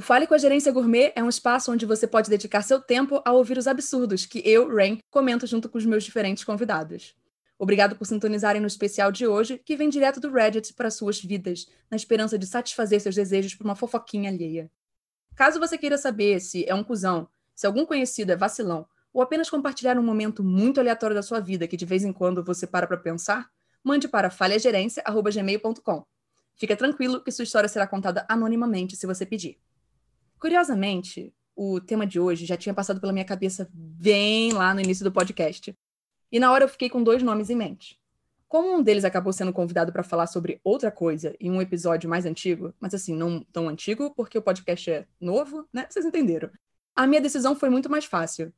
O Fale com a Gerência Gourmet é um espaço onde você pode dedicar seu tempo a ouvir os absurdos que eu, Rain, comento junto com os meus diferentes convidados. Obrigado por sintonizarem no especial de hoje, que vem direto do Reddit para suas vidas, na esperança de satisfazer seus desejos por uma fofoquinha alheia. Caso você queira saber se é um cuzão, se algum conhecido é vacilão, ou apenas compartilhar um momento muito aleatório da sua vida que de vez em quando você para para pensar, mande para falhagerência.gmail.com. Fica tranquilo que sua história será contada anonimamente se você pedir. Curiosamente, o tema de hoje já tinha passado pela minha cabeça bem lá no início do podcast. E na hora eu fiquei com dois nomes em mente. Como um deles acabou sendo convidado para falar sobre outra coisa em um episódio mais antigo, mas assim, não tão antigo, porque o podcast é novo, né? Vocês entenderam. A minha decisão foi muito mais fácil.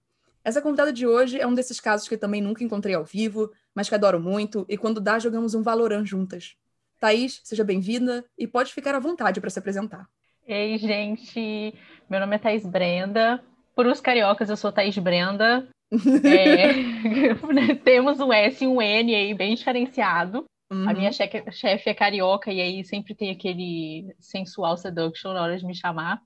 Essa convidada de hoje é um desses casos que eu também nunca encontrei ao vivo, mas que adoro muito, e quando dá, jogamos um Valorant juntas. Thaís, seja bem-vinda e pode ficar à vontade para se apresentar. Ei, gente, meu nome é Thaís Brenda. Para os cariocas, eu sou Thaís Brenda. É, temos um S e um N aí bem diferenciado. Uhum. A minha chefe, chefe é carioca e aí sempre tem aquele sensual seduction na hora de me chamar.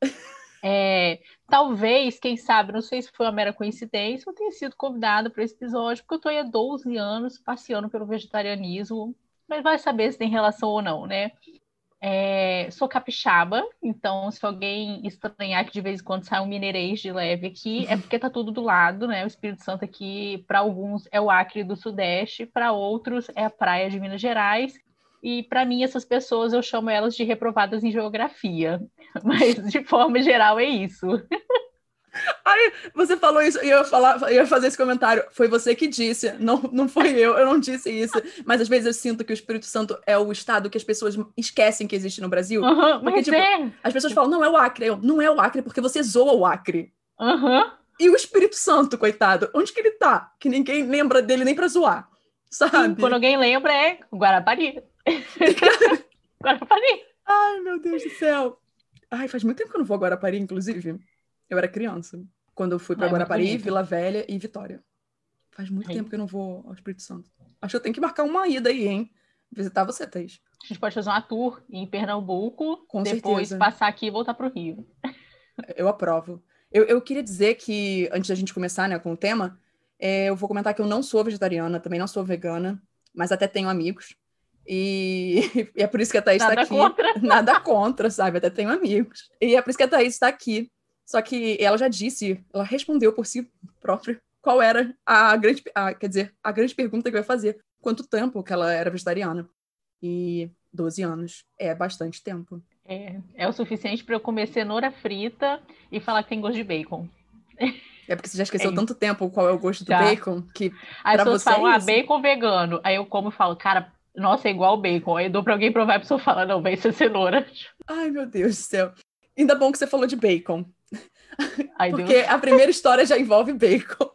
É, talvez, quem sabe, não sei se foi uma mera coincidência, eu tenha sido convidada para esse episódio, porque eu estou há 12 anos passeando pelo vegetarianismo, mas vai saber se tem relação ou não, né? É, sou capixaba, então se alguém estranhar que de vez em quando sai um mineirês de leve aqui, é porque tá tudo do lado, né? O Espírito Santo aqui, para alguns, é o Acre do Sudeste, para outros é a praia de Minas Gerais. E para mim, essas pessoas eu chamo elas de reprovadas em geografia. Mas de forma geral é isso. Aí você falou isso e eu ia falar, eu ia fazer esse comentário. Foi você que disse, não, não foi eu, eu não disse isso. Mas às vezes eu sinto que o Espírito Santo é o estado que as pessoas esquecem que existe no Brasil. Uhum, porque, tipo, é. as pessoas falam, não é o Acre. Eu, não é o Acre porque você zoa o Acre. Uhum. E o Espírito Santo, coitado, onde que ele tá? Que ninguém lembra dele nem pra zoar. Sabe? Sim, quando alguém lembra é Guarapari. Guarapari. Ai, meu Deus do céu. Ai, faz muito tempo que eu não vou a Guarapari, inclusive. Eu era criança. Quando eu fui para é Guarapari, Vila Velha e Vitória. Faz muito tempo que eu não vou ao Espírito Santo. Acho que eu tenho que marcar uma ida aí, hein? Visitar você, Thaís. A gente pode fazer uma tour em Pernambuco, Com depois certeza. passar aqui e voltar para o Rio. Eu aprovo. Eu, eu, queria dizer que, antes da gente começar né, com o tema, é, eu vou comentar que eu não sou vegetariana, também não sou vegana, mas até tenho amigos. E, e é por isso que a Thaís está aqui. Contra. Nada contra, sabe? Até tenho amigos. E é por isso que a Thaís está aqui só que ela já disse, ela respondeu por si própria qual era a grande, a, quer dizer, a grande pergunta que eu ia fazer. Quanto tempo que ela era vegetariana? E 12 anos é bastante tempo. É, é o suficiente para eu comer cenoura frita e falar que tem gosto de bacon. É porque você já esqueceu é tanto tempo qual é o gosto do já. bacon que As pessoas você é falam, ah, bacon vegano. Aí eu como e falo, cara, nossa, é igual bacon. Aí eu dou para alguém provar e a pessoa fala, não, vai ser cenoura. Ai, meu Deus do céu. Ainda bom que você falou de bacon. Ai, Porque Deus. a primeira história já envolve bacon.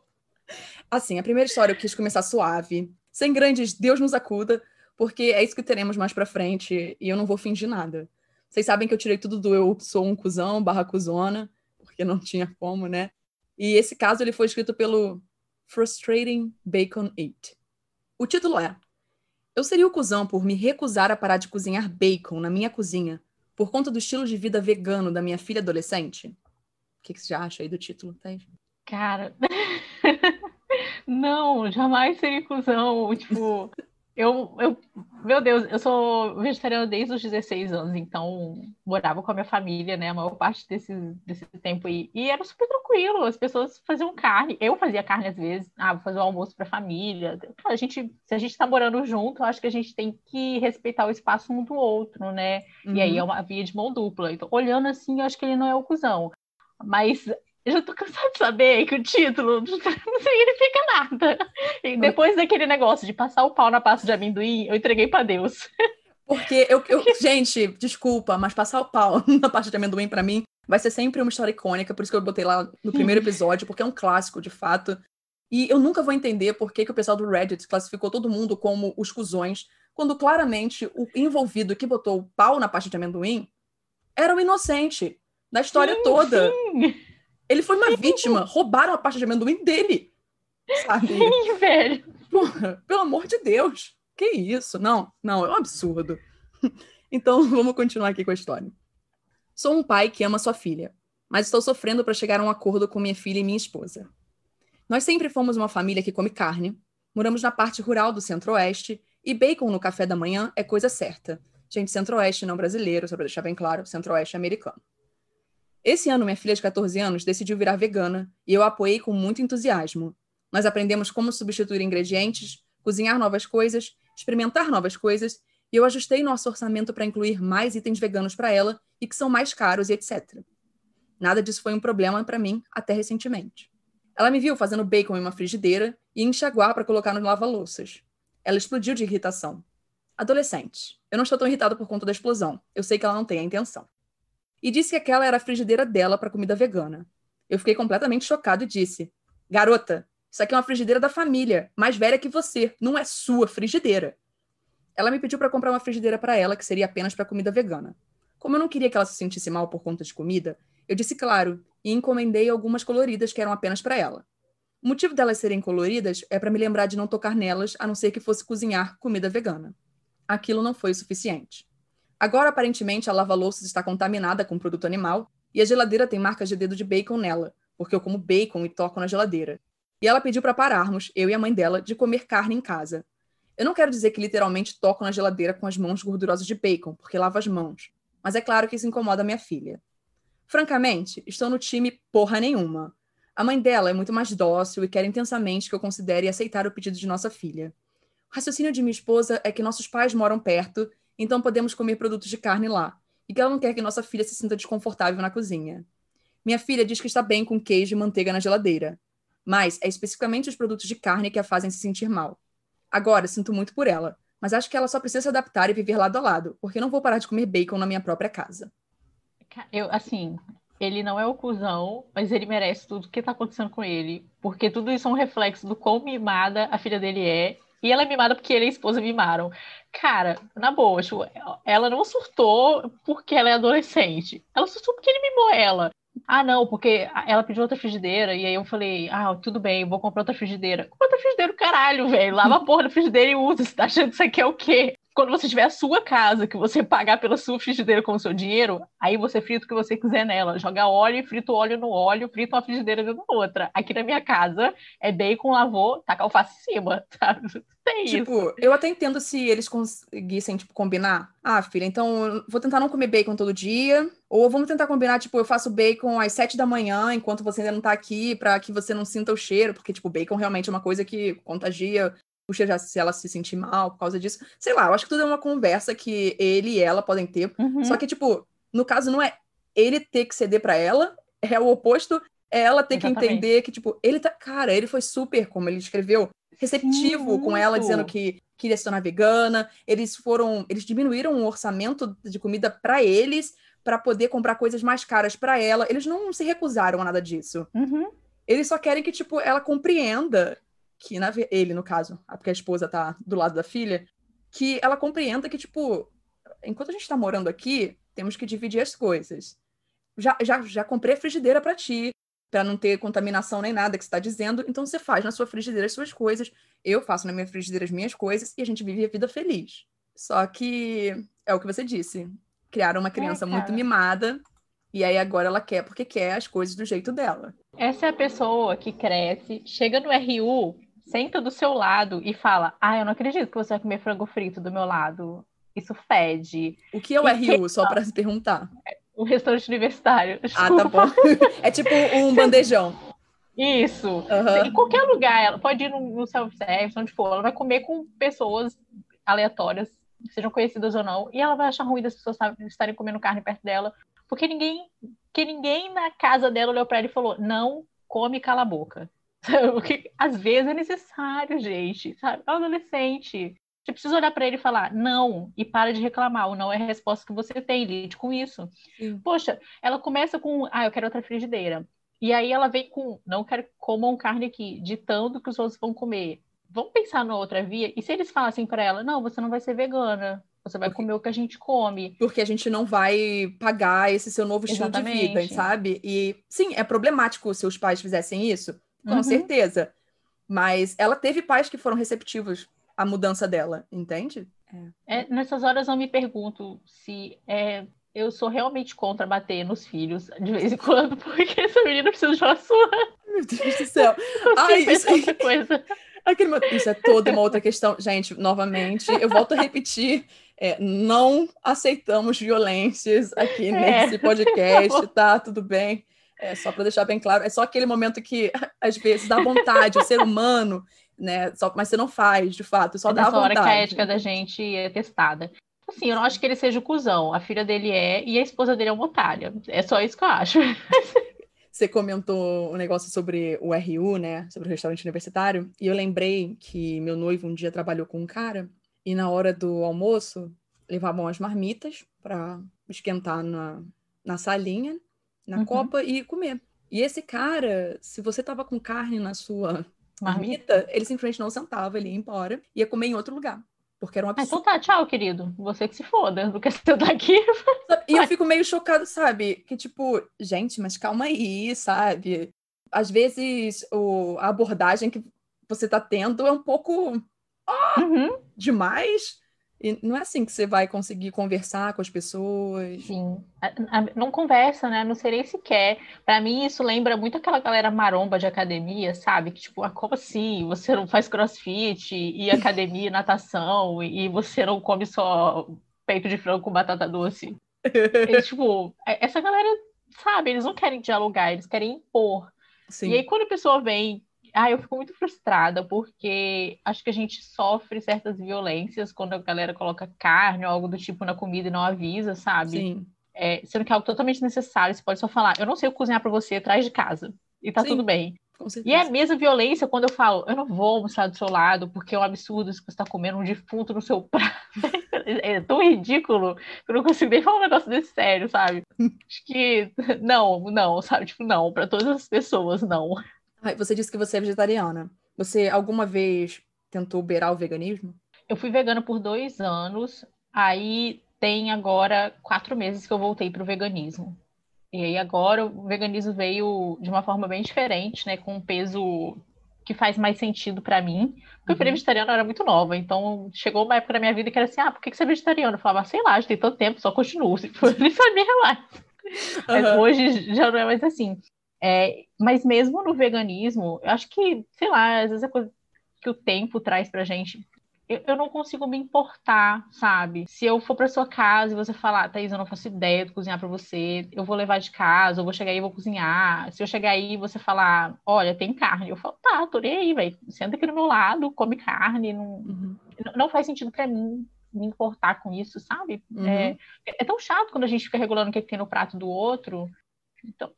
Assim, a primeira história eu quis começar suave, sem grandes Deus nos acuda, porque é isso que teremos mais pra frente e eu não vou fingir nada. Vocês sabem que eu tirei tudo do eu sou um cuzão barra cuzona, porque não tinha como, né? E esse caso ele foi escrito pelo Frustrating Bacon 8. O título é Eu seria o cuzão por me recusar a parar de cozinhar bacon na minha cozinha por conta do estilo de vida vegano da minha filha adolescente? O que, que você acha aí do título, Thaís? Cara, não, jamais seria inclusão. Tipo, eu, eu, meu Deus, eu sou vegetariana desde os 16 anos, então morava com a minha família, né, a maior parte desse, desse tempo aí. E era super tranquilo, as pessoas faziam carne. Eu fazia carne às vezes, ah, vou fazer um almoço para a família. A gente, se a gente está morando junto, eu acho que a gente tem que respeitar o espaço um do outro, né? Uhum. E aí é uhum. uma via de mão dupla. Então, olhando assim, eu acho que ele não é o cuzão. Mas eu já tô cansada de saber que o título não significa nada. E depois daquele negócio de passar o pau na pasta de amendoim, eu entreguei para Deus. Porque eu, eu, gente, desculpa, mas passar o pau na pasta de amendoim para mim vai ser sempre uma história icônica, por isso que eu botei lá no primeiro episódio, porque é um clássico de fato. E eu nunca vou entender por que, que o pessoal do Reddit classificou todo mundo como os cuzões, quando claramente o envolvido que botou o pau na pasta de amendoim era o inocente da história sim, toda. Sim. Ele foi uma vítima. Roubaram a pasta de amendoim dele. Sabe? Sim, velho. Porra, pelo amor de Deus. Que isso? Não, não, é um absurdo. Então, vamos continuar aqui com a história. Sou um pai que ama sua filha, mas estou sofrendo para chegar a um acordo com minha filha e minha esposa. Nós sempre fomos uma família que come carne, moramos na parte rural do Centro-Oeste e bacon no café da manhã é coisa certa. Gente, Centro-Oeste não brasileiro, só para deixar bem claro, Centro-Oeste americano. Esse ano, minha filha de 14 anos decidiu virar vegana e eu a apoiei com muito entusiasmo. Nós aprendemos como substituir ingredientes, cozinhar novas coisas, experimentar novas coisas, e eu ajustei nosso orçamento para incluir mais itens veganos para ela e que são mais caros e etc. Nada disso foi um problema para mim até recentemente. Ela me viu fazendo bacon em uma frigideira e enxaguar para colocar no lava-louças. Ela explodiu de irritação. Adolescente. Eu não estou tão irritada por conta da explosão. Eu sei que ela não tem a intenção e disse que aquela era a frigideira dela para comida vegana. Eu fiquei completamente chocado e disse: Garota, isso aqui é uma frigideira da família, mais velha que você, não é sua frigideira. Ela me pediu para comprar uma frigideira para ela, que seria apenas para comida vegana. Como eu não queria que ela se sentisse mal por conta de comida, eu disse claro e encomendei algumas coloridas que eram apenas para ela. O motivo delas serem coloridas é para me lembrar de não tocar nelas, a não ser que fosse cozinhar comida vegana. Aquilo não foi o suficiente. Agora, aparentemente, a lava-louças está contaminada com produto animal e a geladeira tem marcas de dedo de bacon nela, porque eu como bacon e toco na geladeira. E ela pediu para pararmos, eu e a mãe dela, de comer carne em casa. Eu não quero dizer que literalmente toco na geladeira com as mãos gordurosas de bacon, porque lavo as mãos. Mas é claro que isso incomoda minha filha. Francamente, estou no time porra nenhuma. A mãe dela é muito mais dócil e quer intensamente que eu considere aceitar o pedido de nossa filha. O raciocínio de minha esposa é que nossos pais moram perto então podemos comer produtos de carne lá, e que ela não quer que nossa filha se sinta desconfortável na cozinha. Minha filha diz que está bem com queijo e manteiga na geladeira, mas é especificamente os produtos de carne que a fazem se sentir mal. Agora, sinto muito por ela, mas acho que ela só precisa se adaptar e viver lado a lado, porque não vou parar de comer bacon na minha própria casa. Eu, assim, ele não é o cuzão, mas ele merece tudo que tá acontecendo com ele, porque tudo isso é um reflexo do quão mimada a filha dele é e ela é mimada porque ele e a esposa mimaram. Cara, na boa, tipo, ela não surtou porque ela é adolescente. Ela surtou porque ele mimou ela. Ah, não, porque ela pediu outra frigideira, e aí eu falei, ah, tudo bem, vou comprar outra frigideira. Compra outra frigideira, caralho, velho. Lava a porra da frigideira e usa. Você tá achando que isso aqui é o quê? Quando você tiver a sua casa, que você pagar pela sua frigideira com o seu dinheiro, aí você frita o que você quiser nela. Joga óleo, frita o óleo no óleo, frita uma frigideira dentro da outra. Aqui na minha casa é bacon, lavou, taca alface em cima, tá? Tem tipo, isso. eu até entendo se eles conseguissem, tipo, combinar. Ah, filha, então vou tentar não comer bacon todo dia. Ou vamos tentar combinar, tipo, eu faço bacon às sete da manhã, enquanto você ainda não tá aqui, para que você não sinta o cheiro, porque, tipo, bacon realmente é uma coisa que contagia puxa já se ela se sentir mal por causa disso. Sei lá, eu acho que tudo é uma conversa que ele e ela podem ter. Uhum. Só que, tipo, no caso, não é ele ter que ceder para ela, é o oposto, é ela ter Exatamente. que entender que, tipo, ele tá. Cara, ele foi super, como ele escreveu, receptivo com ela, dizendo que queria se tornar vegana. Eles foram. Eles diminuíram o orçamento de comida para eles para poder comprar coisas mais caras para ela. Eles não se recusaram a nada disso. Uhum. Eles só querem que, tipo, ela compreenda que na, ele, no caso, porque a esposa tá do lado da filha, que ela compreenda que, tipo, enquanto a gente tá morando aqui, temos que dividir as coisas. Já, já, já comprei a frigideira para ti, para não ter contaminação nem nada que você está dizendo, então você faz na sua frigideira as suas coisas, eu faço na minha frigideira as minhas coisas e a gente vive a vida feliz. Só que é o que você disse. Criaram uma criança é, muito mimada e aí agora ela quer porque quer as coisas do jeito dela. Essa é a pessoa que cresce, chega no RU senta do seu lado e fala: Ah, eu não acredito que você vai comer frango frito do meu lado. Isso fede. O que é o e RU, que... só para se perguntar? O restaurante universitário. Desculpa. Ah, tá bom. é tipo um bandejão. Isso. Uhum. Em qualquer lugar, ela pode ir no, self-service, onde for, ela vai comer com pessoas aleatórias, sejam conhecidas ou não, e ela vai achar ruim das pessoas estarem comendo carne perto dela, porque ninguém, que ninguém na casa dela olhou para ela e falou: não come, cala a boca. Porque às vezes é necessário, gente, sabe? É um adolescente. Você precisa olhar para ele e falar não e para de reclamar. O não é a resposta que você tem, lide com isso. Sim. Poxa, ela começa com, ah, eu quero outra frigideira. E aí ela vem com, não quero comam carne aqui, ditando que os outros vão comer. Vamos pensar na outra via. E se eles falassem para ela, não, você não vai ser vegana, você vai comer o que a gente come. Porque a gente não vai pagar esse seu novo estilo Exatamente. de vida, sabe? E sim, é problemático se os pais fizessem isso com uhum. certeza. Mas ela teve pais que foram receptivos à mudança dela, entende? É. É, nessas horas eu me pergunto se é eu sou realmente contra bater nos filhos de vez em quando, porque essa menina precisa de uma surra. Meu Deus do céu. Ai, isso, é coisa. Aquele, isso é toda uma outra questão. Gente, novamente, eu volto a repetir. É, não aceitamos violências aqui é. nesse podcast, tá? Tudo bem. É só para deixar bem claro. É só aquele momento que, às vezes, dá vontade, o ser humano, né? Só, mas você não faz, de fato, só é dá vontade. hora que a ética da gente é testada. Assim, eu não acho que ele seja o cuzão. A filha dele é e a esposa dele é uma otária. É só isso que eu acho. Você comentou um negócio sobre o RU, né? Sobre o restaurante universitário. E eu lembrei que meu noivo um dia trabalhou com um cara e na hora do almoço levavam as marmitas para esquentar na, na salinha, na uhum. copa e comer. E esse cara, se você tava com carne na sua marmita, ele simplesmente não sentava, ele ia embora, ia comer em outro lugar. Porque era um absurdo. Ah, então tá, tchau, querido. Você que se foda do que você tá aqui. E eu fico meio chocado, sabe? Que tipo, gente, mas calma aí, sabe? Às vezes o, a abordagem que você tá tendo é um pouco oh, uhum. demais. E não é assim que você vai conseguir conversar com as pessoas. Sim. Não conversa, né? Não serei sequer. Para mim, isso lembra muito aquela galera maromba de academia, sabe? Que, tipo, ah, como assim? Você não faz crossfit e academia, natação, e você não come só peito de frango com batata doce. Eles, tipo, é, essa galera, sabe? Eles não querem dialogar, eles querem impor. Sim. E aí, quando a pessoa vem ah, eu fico muito frustrada porque acho que a gente sofre certas violências quando a galera coloca carne ou algo do tipo na comida e não avisa, sabe? Sim. É, sendo que é algo totalmente necessário, você pode só falar, eu não sei cozinhar para você atrás de casa. E tá Sim. tudo bem. E é a mesma violência quando eu falo, eu não vou almoçar do seu lado, porque é um absurdo que você está comendo um defunto no seu prato. é tão ridículo que eu não consigo nem falar um negócio desse sério, sabe? Acho que não, não, sabe? Tipo, não, para todas as pessoas, não. Você disse que você é vegetariana. Você alguma vez tentou beirar o veganismo? Eu fui vegana por dois anos, aí tem agora quatro meses que eu voltei para o veganismo. E aí agora o veganismo veio de uma forma bem diferente, né? Com um peso que faz mais sentido para mim. Porque uhum. eu virei vegetariana, eu era muito nova. Então chegou uma época na minha vida que era assim: ah, por que você é vegetariano? Eu falava, sei lá, já tem tanto tempo, só continuo. Tipo, eu nem sabia mais. Uhum. Mas hoje já não é mais assim. É, mas mesmo no veganismo, eu acho que, sei lá, às vezes é coisa que o tempo traz pra gente. Eu, eu não consigo me importar, sabe? Se eu for pra sua casa e você falar, Thaís, eu não faço ideia de cozinhar pra você, eu vou levar de casa, eu vou chegar aí e vou cozinhar. Se eu chegar aí e você falar, olha, tem carne, eu falo, tá, tô nem aí, velho. Senta aqui do meu lado, come carne. Não, uhum. não faz sentido para mim me importar com isso, sabe? Uhum. É, é, tão chato quando a gente fica regulando o que, é que tem no prato do outro. Então,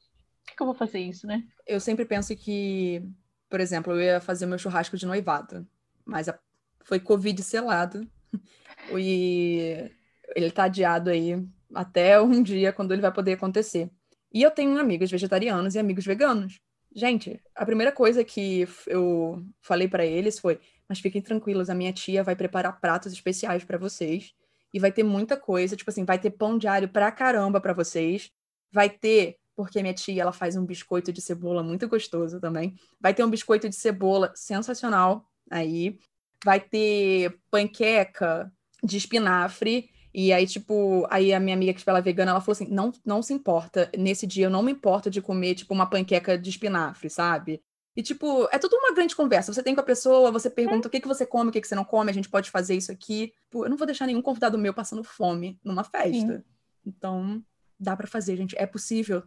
que, que eu vou fazer isso, né? Eu sempre penso que, por exemplo, eu ia fazer meu churrasco de noivado, mas a... foi Covid selado. e ele tá adiado aí até um dia quando ele vai poder acontecer. E eu tenho amigos vegetarianos e amigos veganos. Gente, a primeira coisa que eu falei para eles foi: mas fiquem tranquilos, a minha tia vai preparar pratos especiais para vocês e vai ter muita coisa, tipo assim, vai ter pão de alho pra caramba para vocês, vai ter porque minha tia ela faz um biscoito de cebola muito gostoso também. Vai ter um biscoito de cebola sensacional aí. Vai ter panqueca de espinafre. E aí, tipo, aí a minha amiga que ela é vegana, ela falou assim: não, não se importa. Nesse dia eu não me importo de comer, tipo, uma panqueca de espinafre, sabe? E, tipo, é tudo uma grande conversa. Você tem com a pessoa, você pergunta o que, que você come, o que, que você não come, a gente pode fazer isso aqui. Pô, eu não vou deixar nenhum convidado meu passando fome numa festa. Sim. Então, dá para fazer, gente. É possível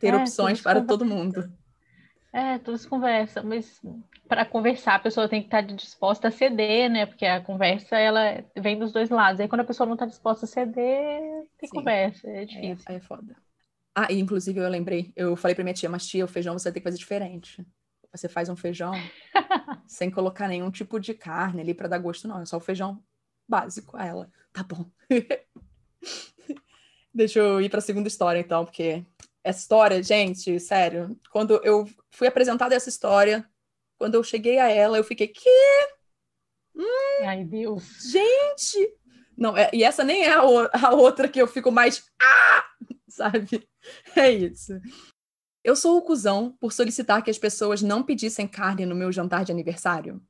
ter é, opções para todo mundo. É, tudo se conversa, mas para conversar a pessoa tem que estar disposta a ceder, né? Porque a conversa ela vem dos dois lados. Aí quando a pessoa não está disposta a ceder, tem Sim. conversa, é difícil. É, é foda. Ah, e inclusive eu lembrei, eu falei para minha tia, mas tia, o feijão você tem que fazer diferente. Você faz um feijão sem colocar nenhum tipo de carne ali para dar gosto, não. É só o feijão básico. A ela, tá bom. Deixa eu ir para a segunda história, então, porque essa história, gente, sério, quando eu fui apresentada essa história, quando eu cheguei a ela, eu fiquei, que? Hum, Ai, Deus. Gente! Não, é, e essa nem é a, a outra que eu fico mais, ah! Sabe? É isso. Eu sou o cuzão por solicitar que as pessoas não pedissem carne no meu jantar de aniversário.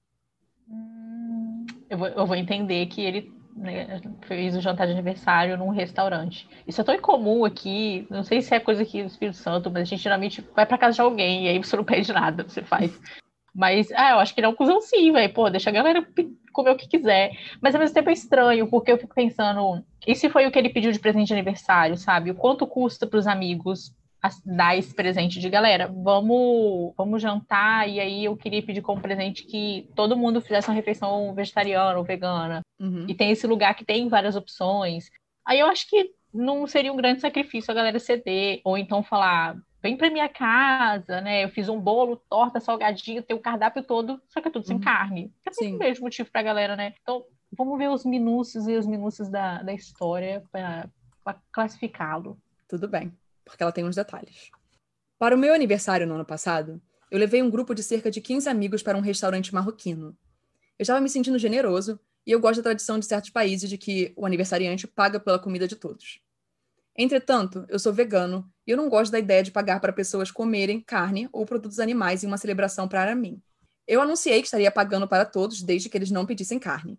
Hum, eu, vou, eu vou entender que ele né, fez o jantar de aniversário num restaurante. Isso é tão incomum aqui, não sei se é coisa aqui do Espírito Santo, mas a gente geralmente vai para casa de alguém e aí você não pede nada, você faz. Mas, ah, eu acho que ele é um cuzão sim, velho. Pô, deixa a galera comer o que quiser. Mas ao mesmo tempo é estranho, porque eu fico pensando, e se foi o que ele pediu de presente de aniversário, sabe? O quanto custa para os amigos dar esse presente de galera, vamos, vamos jantar, e aí eu queria pedir como presente que todo mundo fizesse uma refeição vegetariana ou vegana. Uhum. E tem esse lugar que tem várias opções. Aí eu acho que não seria um grande sacrifício a galera ceder, ou então falar, vem para minha casa, né? Eu fiz um bolo, torta, salgadinho, tem o cardápio todo, só que é tudo sem uhum. carne. É o mesmo motivo pra galera, né? Então, vamos ver os minúcios e os minúcios da, da história para classificá-lo. Tudo bem, porque ela tem uns detalhes. Para o meu aniversário no ano passado, eu levei um grupo de cerca de 15 amigos para um restaurante marroquino. Eu estava me sentindo generoso e eu gosto da tradição de certos países de que o aniversariante paga pela comida de todos. Entretanto, eu sou vegano e eu não gosto da ideia de pagar para pessoas comerem carne ou produtos animais em uma celebração para mim. Eu anunciei que estaria pagando para todos desde que eles não pedissem carne.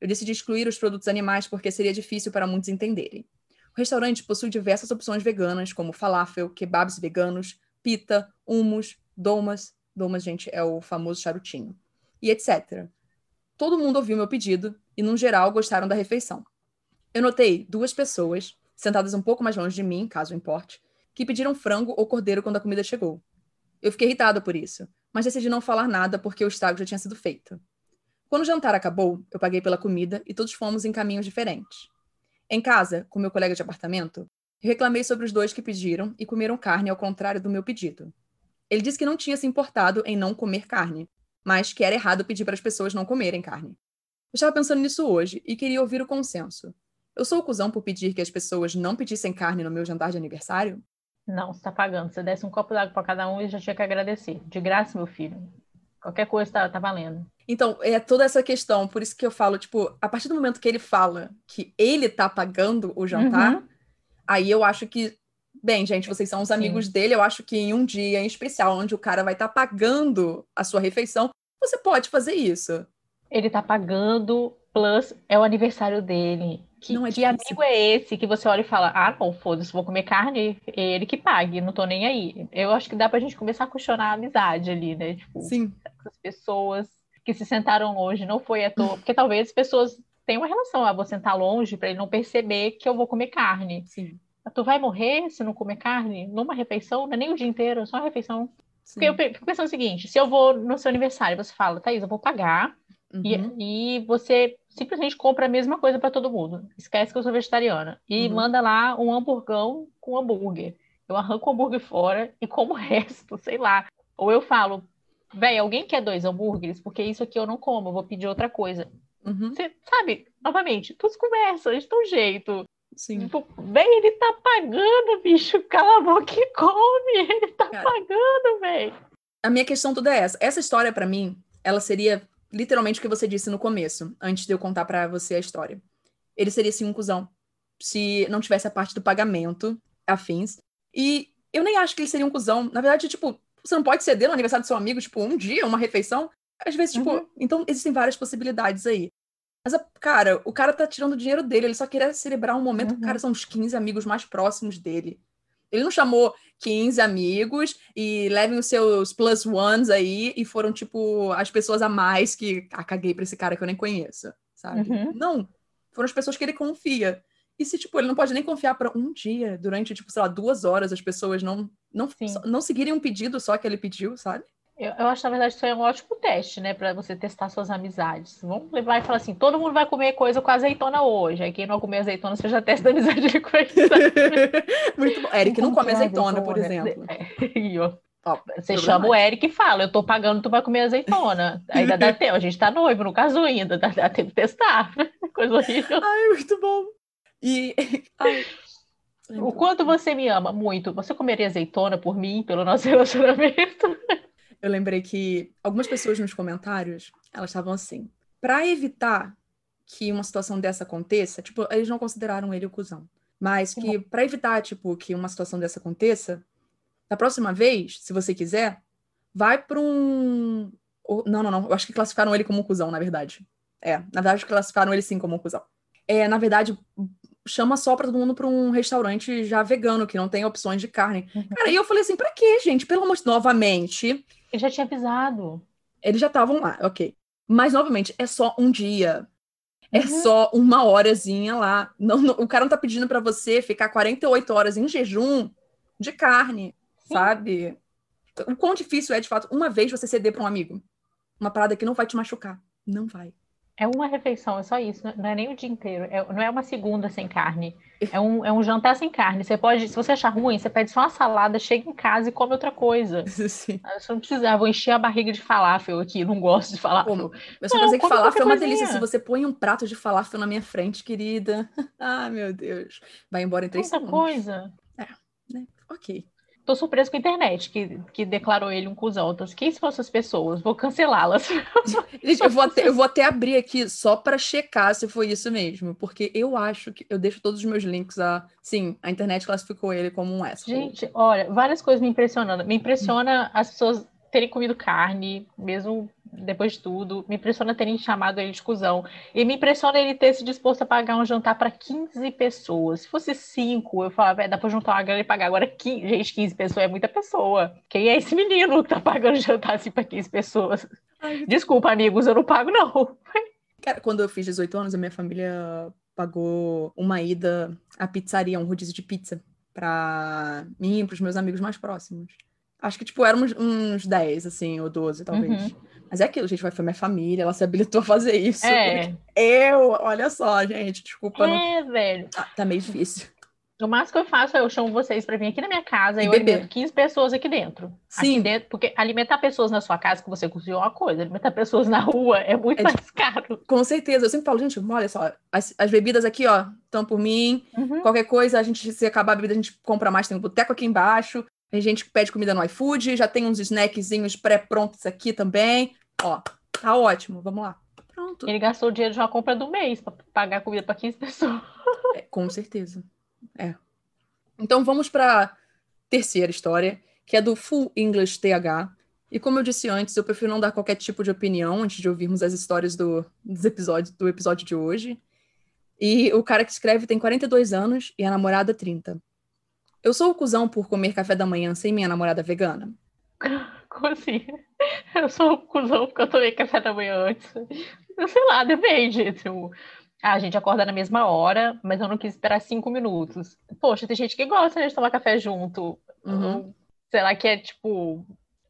Eu decidi excluir os produtos animais porque seria difícil para muitos entenderem. O restaurante possui diversas opções veganas, como falafel, kebabs veganos, pita, hummus, domas, domas, gente, é o famoso charutinho, e etc. Todo mundo ouviu meu pedido e, no geral, gostaram da refeição. Eu notei duas pessoas sentadas um pouco mais longe de mim, caso importe, que pediram frango ou cordeiro quando a comida chegou. Eu fiquei irritada por isso, mas decidi não falar nada porque o estrago já tinha sido feito. Quando o jantar acabou, eu paguei pela comida e todos fomos em caminhos diferentes. Em casa, com meu colega de apartamento, eu reclamei sobre os dois que pediram e comeram carne ao contrário do meu pedido. Ele disse que não tinha se importado em não comer carne, mas que era errado pedir para as pessoas não comerem carne. Eu estava pensando nisso hoje e queria ouvir o consenso. Eu sou o cuzão por pedir que as pessoas não pedissem carne no meu jantar de aniversário? Não, você tá pagando. Você desse um copo d'água para cada um e já tinha que agradecer. De graça, meu filho. Qualquer coisa tá, tá valendo. Então, é toda essa questão, por isso que eu falo, tipo, a partir do momento que ele fala que ele tá pagando o jantar, uhum. aí eu acho que, bem, gente, vocês são os amigos Sim. dele, eu acho que em um dia em especial, onde o cara vai estar tá pagando a sua refeição, você pode fazer isso. Ele tá pagando, plus é o aniversário dele. Que, não é que amigo é esse que você olha e fala, ah, não, foda-se, vou comer carne, é ele que pague, não tô nem aí. Eu acho que dá pra gente começar a questionar a amizade ali, né? Tipo, Sim. as pessoas que se sentaram longe, não foi à toa, porque talvez as pessoas tenham uma relação, ah, vou sentar longe para ele não perceber que eu vou comer carne. Sim. Tu vai morrer se não comer carne? Numa refeição, não é nem o dia inteiro, é só uma refeição. Sim. Porque eu fico pensando o seguinte, se eu vou no seu aniversário, você fala, Thaís, eu vou pagar, Uhum. E, e, você simplesmente compra a mesma coisa para todo mundo. Esquece que eu sou vegetariana. E uhum. manda lá um hamburgão com hambúrguer. Eu arranco o hambúrguer fora e como o resto, sei lá. Ou eu falo, velho, alguém quer dois hambúrgueres? Porque isso aqui eu não como, eu vou pedir outra coisa. Uhum. Você sabe, novamente, tudo conversam, de um jeito. Sim. Tipo, bem, ele tá pagando, bicho. Cala a boca e come. Ele tá Cara, pagando, velho. A minha questão toda é essa. Essa história, para mim, ela seria literalmente o que você disse no começo, antes de eu contar para você a história. Ele seria sim um cuzão se não tivesse a parte do pagamento, afins. E eu nem acho que ele seria um cuzão. Na verdade, tipo, você não pode ceder no aniversário do seu amigo, tipo, um dia, uma refeição. Às vezes, tipo, uhum. então existem várias possibilidades aí. Mas, cara, o cara tá tirando o dinheiro dele, ele só queria celebrar um momento, uhum. cara, são os 15 amigos mais próximos dele. Ele não chamou 15 amigos e levem os seus plus ones aí e foram, tipo, as pessoas a mais que. Ah, caguei pra esse cara que eu nem conheço, sabe? Uhum. Não. Foram as pessoas que ele confia. E se, tipo, ele não pode nem confiar para um dia, durante, tipo, sei lá, duas horas, as pessoas não, não, não seguirem um pedido só que ele pediu, sabe? Eu, eu, acho, na verdade, isso é um ótimo teste, né? Para você testar suas amizades. Vamos levar e falar assim: todo mundo vai comer coisa com azeitona hoje. Aí quem não comer azeitona, você já testa a amizade com ele. Muito bom. Eric não come azeitona, por exemplo. É. Ó, ó, você chama o Eric e fala: eu tô pagando, tu vai comer azeitona. Ainda dá tempo, a gente tá noivo, no caso ainda, dá, dá tempo de testar. Coisa horrível. Ai, muito bom. E. Ai. O quanto você me ama muito. Você comeria azeitona por mim, pelo nosso relacionamento? Eu lembrei que algumas pessoas nos comentários, elas estavam assim, para evitar que uma situação dessa aconteça, tipo, eles não consideraram ele o cuzão, mas que para evitar, tipo, que uma situação dessa aconteça, da próxima vez, se você quiser, vai para um não, não, não, eu acho que classificaram ele como um cuzão, na verdade. É, na verdade classificaram ele sim como um cuzão. é, na verdade, chama só para todo mundo para um restaurante já vegano, que não tem opções de carne. Uhum. Cara, e eu falei assim, para quê, gente? Pelo amor de novamente. Eu já tinha avisado. Eles já estavam lá, ok. Mas, novamente, é só um dia. É uhum. só uma horazinha lá. Não, não, o cara não tá pedindo para você ficar 48 horas em jejum de carne, Sim. sabe? O quão difícil é, de fato, uma vez você ceder para um amigo. Uma parada que não vai te machucar. Não vai. É uma refeição, é só isso, não é nem o dia inteiro, é, não é uma segunda sem carne, é um, é um jantar sem carne. Você pode, se você achar ruim, você pede só uma salada, chega em casa e come outra coisa. Sim. Ah, você não precisa, ah, vou encher a barriga de falafel aqui, não gosto de falafel. Pô, eu só dizer que falafel é uma delícia. Se você põe um prato de falafel na minha frente, querida, ah, meu Deus, vai embora em três Tanta segundos. coisa. É, né? Ok. Tô surpreso com a internet, que, que declarou ele um cuzão. Então, quem são essas pessoas? Vou cancelá-las. Gente, eu vou, até, eu vou até abrir aqui só para checar se foi isso mesmo, porque eu acho que eu deixo todos os meus links a. Sim, a internet classificou ele como um S. Gente, olha, várias coisas me impressionando. Me impressiona as pessoas terem comido carne, mesmo depois de tudo. Me impressiona terem chamado ele de cuzão. E me impressiona ele ter se disposto a pagar um jantar para 15 pessoas. Se fosse 5, eu falava, é, dá para juntar uma grana e pagar. Agora, 15, gente, 15 pessoas é muita pessoa. Quem é esse menino que tá pagando jantar assim para 15 pessoas? Ai, Desculpa, amigos, eu não pago, não. Cara, quando eu fiz 18 anos, a minha família pagou uma ida à pizzaria, um rodízio de pizza, para mim e para os meus amigos mais próximos. Acho que, tipo, éramos uns 10, assim, ou 12, talvez. Uhum. Mas é aquilo, gente, foi minha família, ela se habilitou a fazer isso. É. Eu, olha só, gente, desculpa. É, não... velho. Ah, tá meio difícil. O máximo que eu faço é eu chamo vocês para vir aqui na minha casa e, e eu alimento 15 pessoas aqui dentro. Sim. Aqui dentro, porque alimentar pessoas na sua casa que você cozinhou é uma coisa, alimentar pessoas na rua é muito é, mais caro. Com certeza. Eu sempre falo, gente, olha só, as, as bebidas aqui, ó, estão por mim. Uhum. Qualquer coisa, a gente, se acabar a bebida, a gente compra mais, tem um boteco aqui embaixo. A gente pede comida no iFood, já tem uns snackzinhos pré-prontos aqui também. Ó, tá ótimo, vamos lá. Pronto. Ele gastou o dinheiro de uma compra do mês para pagar comida para 15 pessoas. É, com certeza. É. Então vamos para terceira história, que é do Full English TH. E como eu disse antes, eu prefiro não dar qualquer tipo de opinião antes de ouvirmos as histórias do, dos episódios, do episódio de hoje. E o cara que escreve tem 42 anos e a namorada 30. Eu sou o cuzão por comer café da manhã sem minha namorada vegana? Como assim? Eu sou o cuzão porque eu tomei café da manhã antes. Sei lá, depende. Tipo, ah, a gente acorda na mesma hora, mas eu não quis esperar cinco minutos. Poxa, tem gente que gosta né, de tomar café junto. Uhum. Sei lá, que é tipo.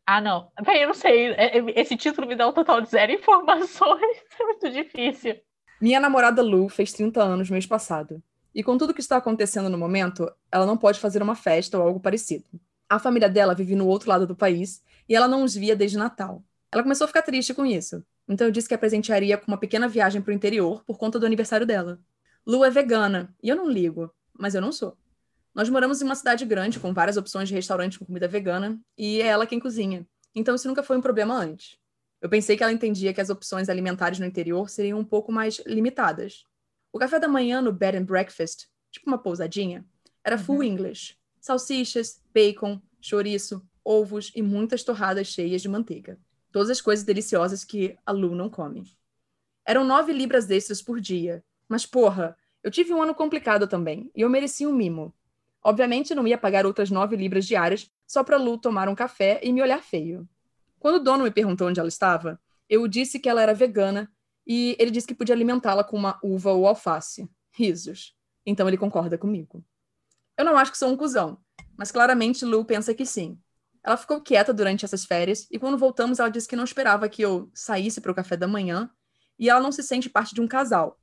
Ah, não. Bem, eu não sei. É, é, esse título me dá um total de zero informações. É muito difícil. Minha namorada Lu fez 30 anos mês passado. E com tudo que está acontecendo no momento, ela não pode fazer uma festa ou algo parecido. A família dela vive no outro lado do país e ela não os via desde Natal. Ela começou a ficar triste com isso. Então eu disse que a presentearia com uma pequena viagem para o interior por conta do aniversário dela. Lu é vegana, e eu não ligo, mas eu não sou. Nós moramos em uma cidade grande, com várias opções de restaurante com comida vegana, e é ela quem cozinha. Então isso nunca foi um problema antes. Eu pensei que ela entendia que as opções alimentares no interior seriam um pouco mais limitadas. O café da manhã no bed and breakfast, tipo uma pousadinha, era full uhum. English. Salsichas, bacon, chouriço, ovos e muitas torradas cheias de manteiga. Todas as coisas deliciosas que a Lu não come. Eram nove libras extras por dia. Mas, porra, eu tive um ano complicado também, e eu merecia um mimo. Obviamente, não ia pagar outras nove libras diárias só para Lu tomar um café e me olhar feio. Quando o dono me perguntou onde ela estava, eu disse que ela era vegana e ele disse que podia alimentá-la com uma uva ou alface. Risos. Então ele concorda comigo. Eu não acho que sou um cuzão, mas claramente Lu pensa que sim. Ela ficou quieta durante essas férias e quando voltamos ela disse que não esperava que eu saísse para o café da manhã e ela não se sente parte de um casal.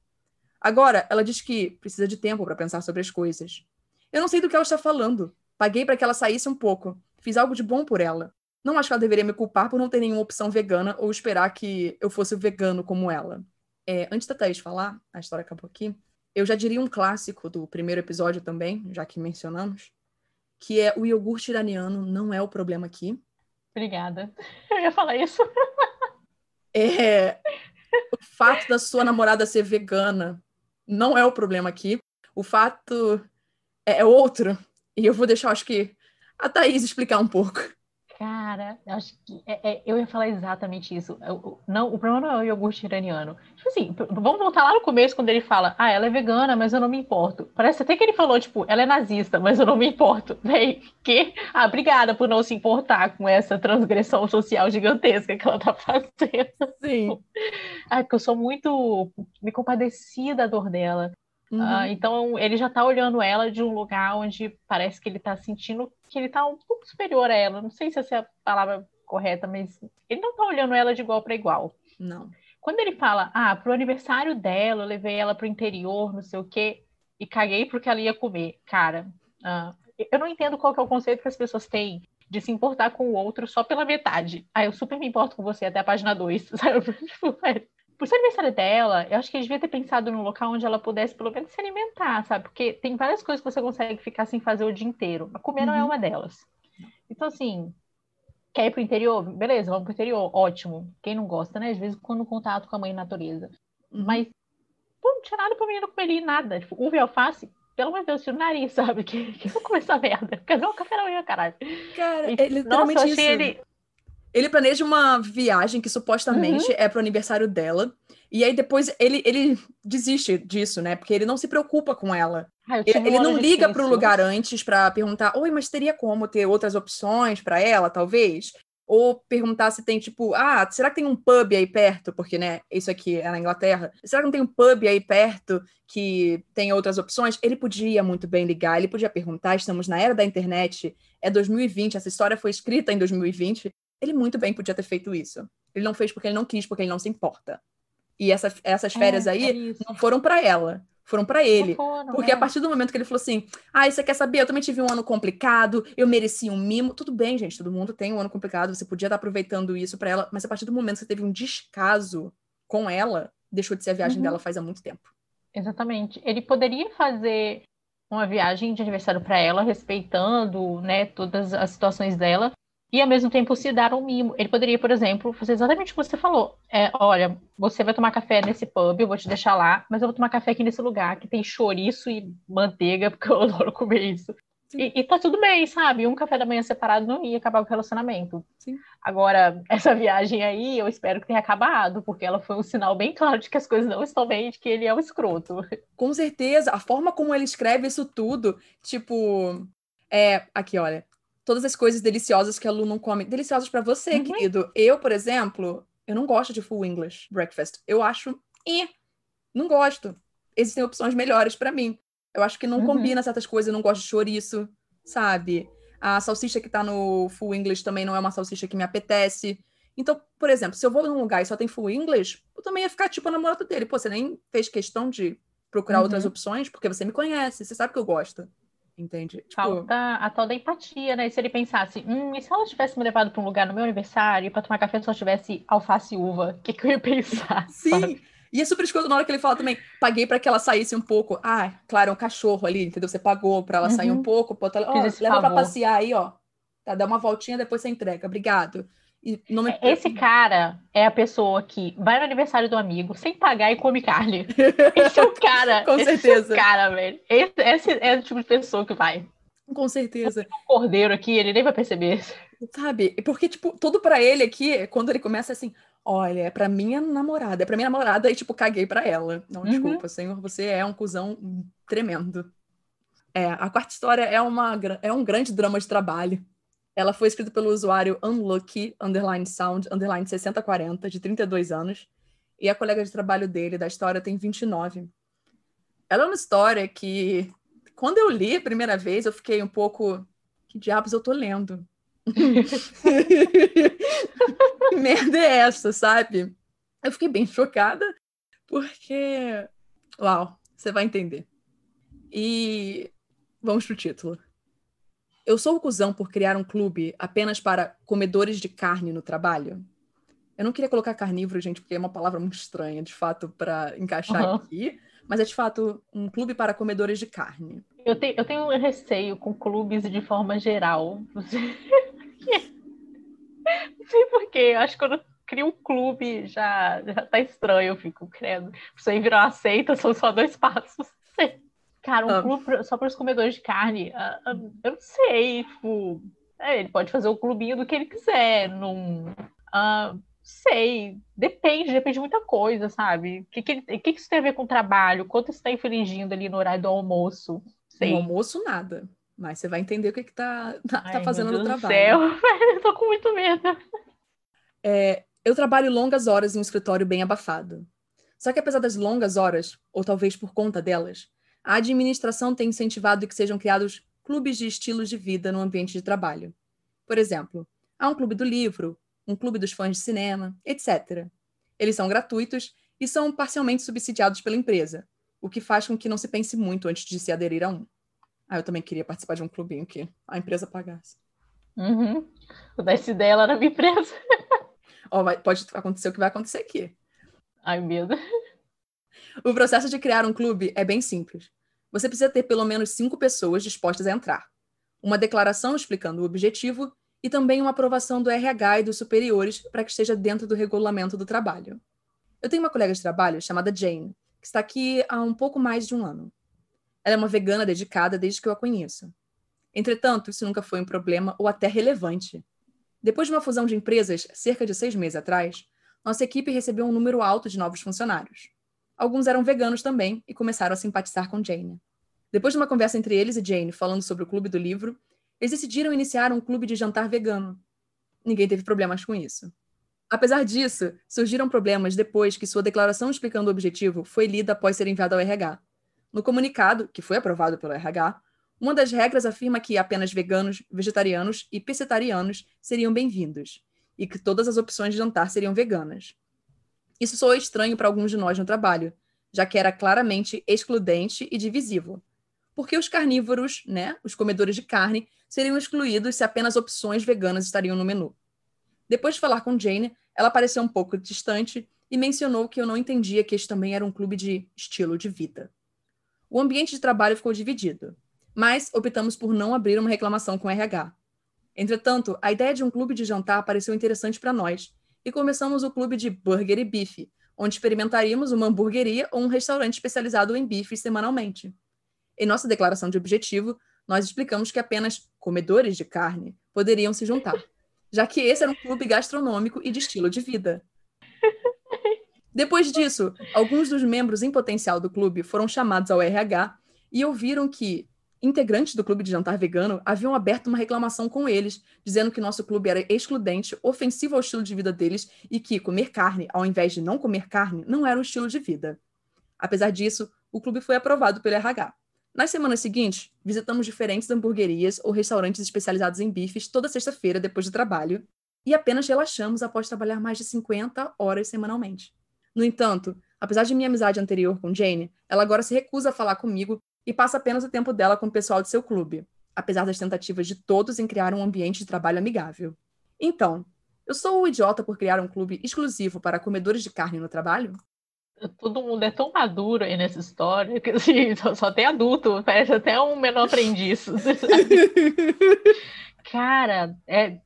Agora, ela diz que precisa de tempo para pensar sobre as coisas. Eu não sei do que ela está falando. Paguei para que ela saísse um pouco. Fiz algo de bom por ela. Não acho que ela deveria me culpar por não ter nenhuma opção vegana ou esperar que eu fosse vegano como ela. É, antes da Thaís falar, a história acabou aqui, eu já diria um clássico do primeiro episódio também, já que mencionamos, que é o iogurte iraniano não é o problema aqui. Obrigada. Eu ia falar isso. É, o fato da sua namorada ser vegana não é o problema aqui. O fato é, é outro. E eu vou deixar, acho que, a Thaís explicar um pouco. Cara, acho que é, é, eu ia falar exatamente isso. Eu, não, o problema não é o iogurte iraniano. Tipo assim, vamos voltar lá no começo quando ele fala, ah, ela é vegana, mas eu não me importo. Parece até que ele falou, tipo, ela é nazista, mas eu não me importo. Véi, que? Ah, obrigada por não se importar com essa transgressão social gigantesca que ela tá fazendo. Sim. Ah, porque eu sou muito. me compadeci da dor dela. Uhum. Uh, então ele já está olhando ela de um lugar onde parece que ele está sentindo que ele está um pouco superior a ela. Não sei se essa é a palavra correta, mas ele não está olhando ela de igual para igual. Não. Quando ele fala, ah, pro aniversário dela, eu levei ela pro interior, não sei o quê, e caguei porque ela ia comer. Cara, uh, eu não entendo qual que é o conceito que as pessoas têm de se importar com o outro só pela metade. Ah, eu super me importo com você até a página 2, sabe? Tipo, é, por ser aniversário dela, eu acho que ele devia ter pensado num local onde ela pudesse pelo menos se alimentar, sabe? Porque tem várias coisas que você consegue ficar sem fazer o dia inteiro. Mas comer uhum. não é uhum. uma delas. Então, assim, quer ir pro interior? Beleza, vamos pro interior. Ótimo. Quem não gosta, né? Às vezes, quando contato com a mãe natureza. Uhum. Mas, pô, não tinha nada pra menino comer ali, nada. Tipo, uva e alface, pelo amor de Deus, tira o nariz, sabe? Que, que vou comer essa merda. Quer ver o café da manhã, caralho. Cara, e, é literalmente nossa, eu achei isso. ele ele planeja uma viagem que supostamente uhum. é pro aniversário dela. E aí depois ele, ele desiste disso, né? Porque ele não se preocupa com ela. Ah, ele, ele não liga para o lugar antes para perguntar: Oi, mas teria como ter outras opções para ela, talvez? Ou perguntar se tem, tipo, ah, será que tem um pub aí perto? Porque, né, isso aqui é na Inglaterra. Será que não tem um pub aí perto que tem outras opções? Ele podia muito bem ligar, ele podia perguntar. Estamos na era da internet, é 2020, essa história foi escrita em 2020. Ele muito bem podia ter feito isso. Ele não fez porque ele não quis, porque ele não se importa. E essa, essas férias é, aí é não foram para ela, foram para ele. Foram, porque é. a partir do momento que ele falou assim: ah, você quer saber? Eu também tive um ano complicado, eu mereci um mimo. Tudo bem, gente, todo mundo tem um ano complicado, você podia estar aproveitando isso para ela, mas a partir do momento que você teve um descaso com ela, deixou de ser a viagem uhum. dela faz há muito tempo. Exatamente. Ele poderia fazer uma viagem de aniversário para ela, respeitando, né, todas as situações dela, e ao mesmo tempo se dar um mimo. Ele poderia, por exemplo, fazer exatamente o que você falou. É, olha, você vai tomar café nesse pub, eu vou te deixar lá, mas eu vou tomar café aqui nesse lugar que tem chouriço e manteiga, porque eu adoro comer isso. E, e, tá tudo bem, sabe? Um café da manhã separado não ia acabar com o relacionamento. Sim. Agora, essa viagem aí, eu espero que tenha acabado, porque ela foi um sinal bem claro de que as coisas não estão bem, de que ele é um escroto. Com certeza, a forma como ele escreve isso tudo, tipo, é, aqui, olha, todas as coisas deliciosas que a Lu não come. Deliciosas para você, uhum. querido. Eu, por exemplo, eu não gosto de full English breakfast. Eu acho. E não gosto. Existem opções melhores para mim. Eu acho que não uhum. combina certas coisas. Eu não gosto de chouriço, sabe? A salsicha que tá no full English também não é uma salsicha que me apetece. Então, por exemplo, se eu vou num lugar e só tem full English, eu também ia ficar tipo a namorada dele. Pô, você nem fez questão de procurar uhum. outras opções, porque você me conhece, você sabe que eu gosto entende? Tipo... Falta a tal da empatia, né? Se ele pensasse, hum, e se ela tivesse me levado para um lugar no meu aniversário para tomar café só tivesse alface e uva, o que, que eu ia pensar? Sim. Sabe? E é super escroto na hora que ele fala também, paguei para que ela saísse um pouco. Ah, claro, é um cachorro ali, entendeu? Você pagou para ela uhum. sair um pouco, pô, ela, oh, leva para passear aí, ó. Tá, dá uma voltinha, depois você entrega. Obrigado. Me... Esse cara é a pessoa que vai no aniversário do amigo sem pagar e come carne. Esse é o cara. Com certeza. É o cara, velho. Esse, esse, é o tipo de pessoa que vai. Com certeza. Um cordeiro aqui, ele nem vai perceber. Sabe? Porque, tipo, tudo para ele aqui, quando ele começa assim, olha, é pra minha namorada, é pra minha namorada, e, tipo, caguei pra ela. Não, uhum. desculpa, senhor, você é um cuzão tremendo. É, a quarta história é, uma, é um grande drama de trabalho. Ela foi escrita pelo usuário Unlucky, underline sound, underline 6040, de 32 anos. E a colega de trabalho dele, da história, tem 29. Ela é uma história que, quando eu li a primeira vez, eu fiquei um pouco. Que diabos eu tô lendo? que merda é essa, sabe? Eu fiquei bem chocada, porque. Uau, você vai entender. E vamos pro título. Eu sou o cuzão por criar um clube apenas para comedores de carne no trabalho? Eu não queria colocar carnívoro, gente, porque é uma palavra muito estranha, de fato, para encaixar uhum. aqui. Mas é, de fato, um clube para comedores de carne. Eu, te, eu tenho um receio com clubes de forma geral. não sei porquê. Eu acho que quando crio um clube já, já tá estranho. Eu fico, credo. Isso aí virou aceita, são só dois passos. Cara, um ah. clube só para os comedores de carne, uh, uh, eu não sei, tipo, É, ele pode fazer o clubinho do que ele quiser. Num, uh, sei, depende, depende de muita coisa, sabe? O que, que, que, que isso tem a ver com o trabalho? Quanto está infringindo ali no horário do almoço? Sei. No almoço, nada. Mas você vai entender o que, que tá, tá, tá fazendo no trabalho. Céu. eu tô com muito medo. É, eu trabalho longas horas em um escritório bem abafado. Só que apesar das longas horas, ou talvez por conta delas, a administração tem incentivado que sejam criados clubes de estilos de vida no ambiente de trabalho. Por exemplo, há um clube do livro, um clube dos fãs de cinema, etc. Eles são gratuitos e são parcialmente subsidiados pela empresa, o que faz com que não se pense muito antes de se aderir a um. Ah, eu também queria participar de um clubinho que a empresa pagasse. Uhum. Vou dar essa ideia lá na minha empresa. oh, vai, pode acontecer o que vai acontecer aqui. Ai, medo. O processo de criar um clube é bem simples. Você precisa ter pelo menos cinco pessoas dispostas a entrar. Uma declaração explicando o objetivo e também uma aprovação do RH e dos superiores para que esteja dentro do regulamento do trabalho. Eu tenho uma colega de trabalho chamada Jane, que está aqui há um pouco mais de um ano. Ela é uma vegana dedicada desde que eu a conheço. Entretanto, isso nunca foi um problema ou até relevante. Depois de uma fusão de empresas, cerca de seis meses atrás, nossa equipe recebeu um número alto de novos funcionários. Alguns eram veganos também e começaram a simpatizar com Jane. Depois de uma conversa entre eles e Jane falando sobre o clube do livro, eles decidiram iniciar um clube de jantar vegano. Ninguém teve problemas com isso. Apesar disso, surgiram problemas depois que sua declaração explicando o objetivo foi lida após ser enviada ao RH. No comunicado, que foi aprovado pelo RH, uma das regras afirma que apenas veganos, vegetarianos e pescetarianos seriam bem-vindos e que todas as opções de jantar seriam veganas. Isso soou estranho para alguns de nós no trabalho, já que era claramente excludente e divisivo. Porque os carnívoros, né, os comedores de carne, seriam excluídos se apenas opções veganas estariam no menu. Depois de falar com Jane, ela pareceu um pouco distante e mencionou que eu não entendia que este também era um clube de estilo de vida. O ambiente de trabalho ficou dividido, mas optamos por não abrir uma reclamação com o RH. Entretanto, a ideia de um clube de jantar pareceu interessante para nós, e começamos o clube de Burger e Bife, onde experimentaríamos uma hamburgueria ou um restaurante especializado em bifes semanalmente. Em nossa declaração de objetivo, nós explicamos que apenas comedores de carne poderiam se juntar, já que esse era um clube gastronômico e de estilo de vida. Depois disso, alguns dos membros em potencial do clube foram chamados ao RH e ouviram que integrantes do clube de jantar vegano haviam aberto uma reclamação com eles, dizendo que nosso clube era excludente, ofensivo ao estilo de vida deles e que comer carne, ao invés de não comer carne, não era um estilo de vida. Apesar disso, o clube foi aprovado pelo RH. Nas semanas seguintes, visitamos diferentes hamburguerias ou restaurantes especializados em bifes toda sexta-feira depois do trabalho e apenas relaxamos após trabalhar mais de 50 horas semanalmente. No entanto, apesar de minha amizade anterior com Jane, ela agora se recusa a falar comigo e passa apenas o tempo dela com o pessoal de seu clube, apesar das tentativas de todos em criar um ambiente de trabalho amigável. Então, eu sou o idiota por criar um clube exclusivo para comedores de carne no trabalho? Todo mundo é tão maduro aí nessa história que assim, só, só tem adulto, parece até um menor aprendiz. Cara, é,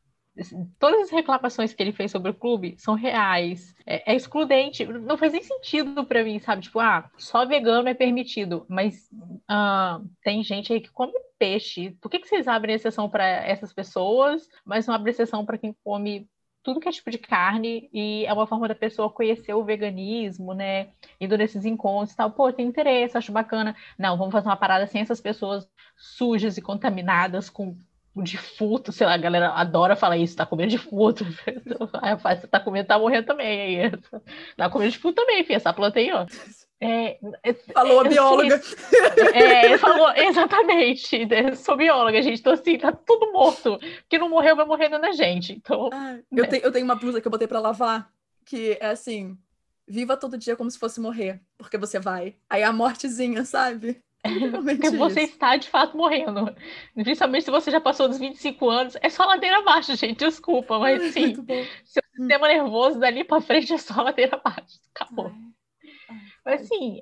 todas as reclamações que ele fez sobre o clube são reais. É, é excludente. Não faz nem sentido para mim, sabe? Tipo, ah, só vegano é permitido. Mas ah, tem gente aí que come peixe. Por que, que vocês abrem exceção para essas pessoas, mas não abrem exceção para quem come tudo que é tipo de carne e é uma forma da pessoa conhecer o veganismo, né? Indo nesses encontros e tal. Pô, tem interesse, acho bacana. Não, vamos fazer uma parada sem essas pessoas sujas e contaminadas com o defunto, sei lá, a galera adora falar isso, tá comendo defunto. Aí eu falo, você tá comendo, tá morrendo também. Aí, tá comendo defunto também, filha, essa planta aí, ó. É, é, falou a bióloga. É, falou, exatamente. Né, sou bióloga, gente. Então, assim, tá tudo morto. Que não morreu, vai morrendo na gente. Então, ah, eu, tenho, eu tenho uma blusa que eu botei pra lavar, que é assim: viva todo dia como se fosse morrer, porque você vai. Aí a mortezinha, sabe? Porque você está de fato morrendo. Principalmente se você já passou dos 25 anos, é só ladeira abaixo, gente. Desculpa, mas sim. Seu sistema nervoso dali para frente é só ladeira abaixo. Acabou. Ai, ai, mas sim,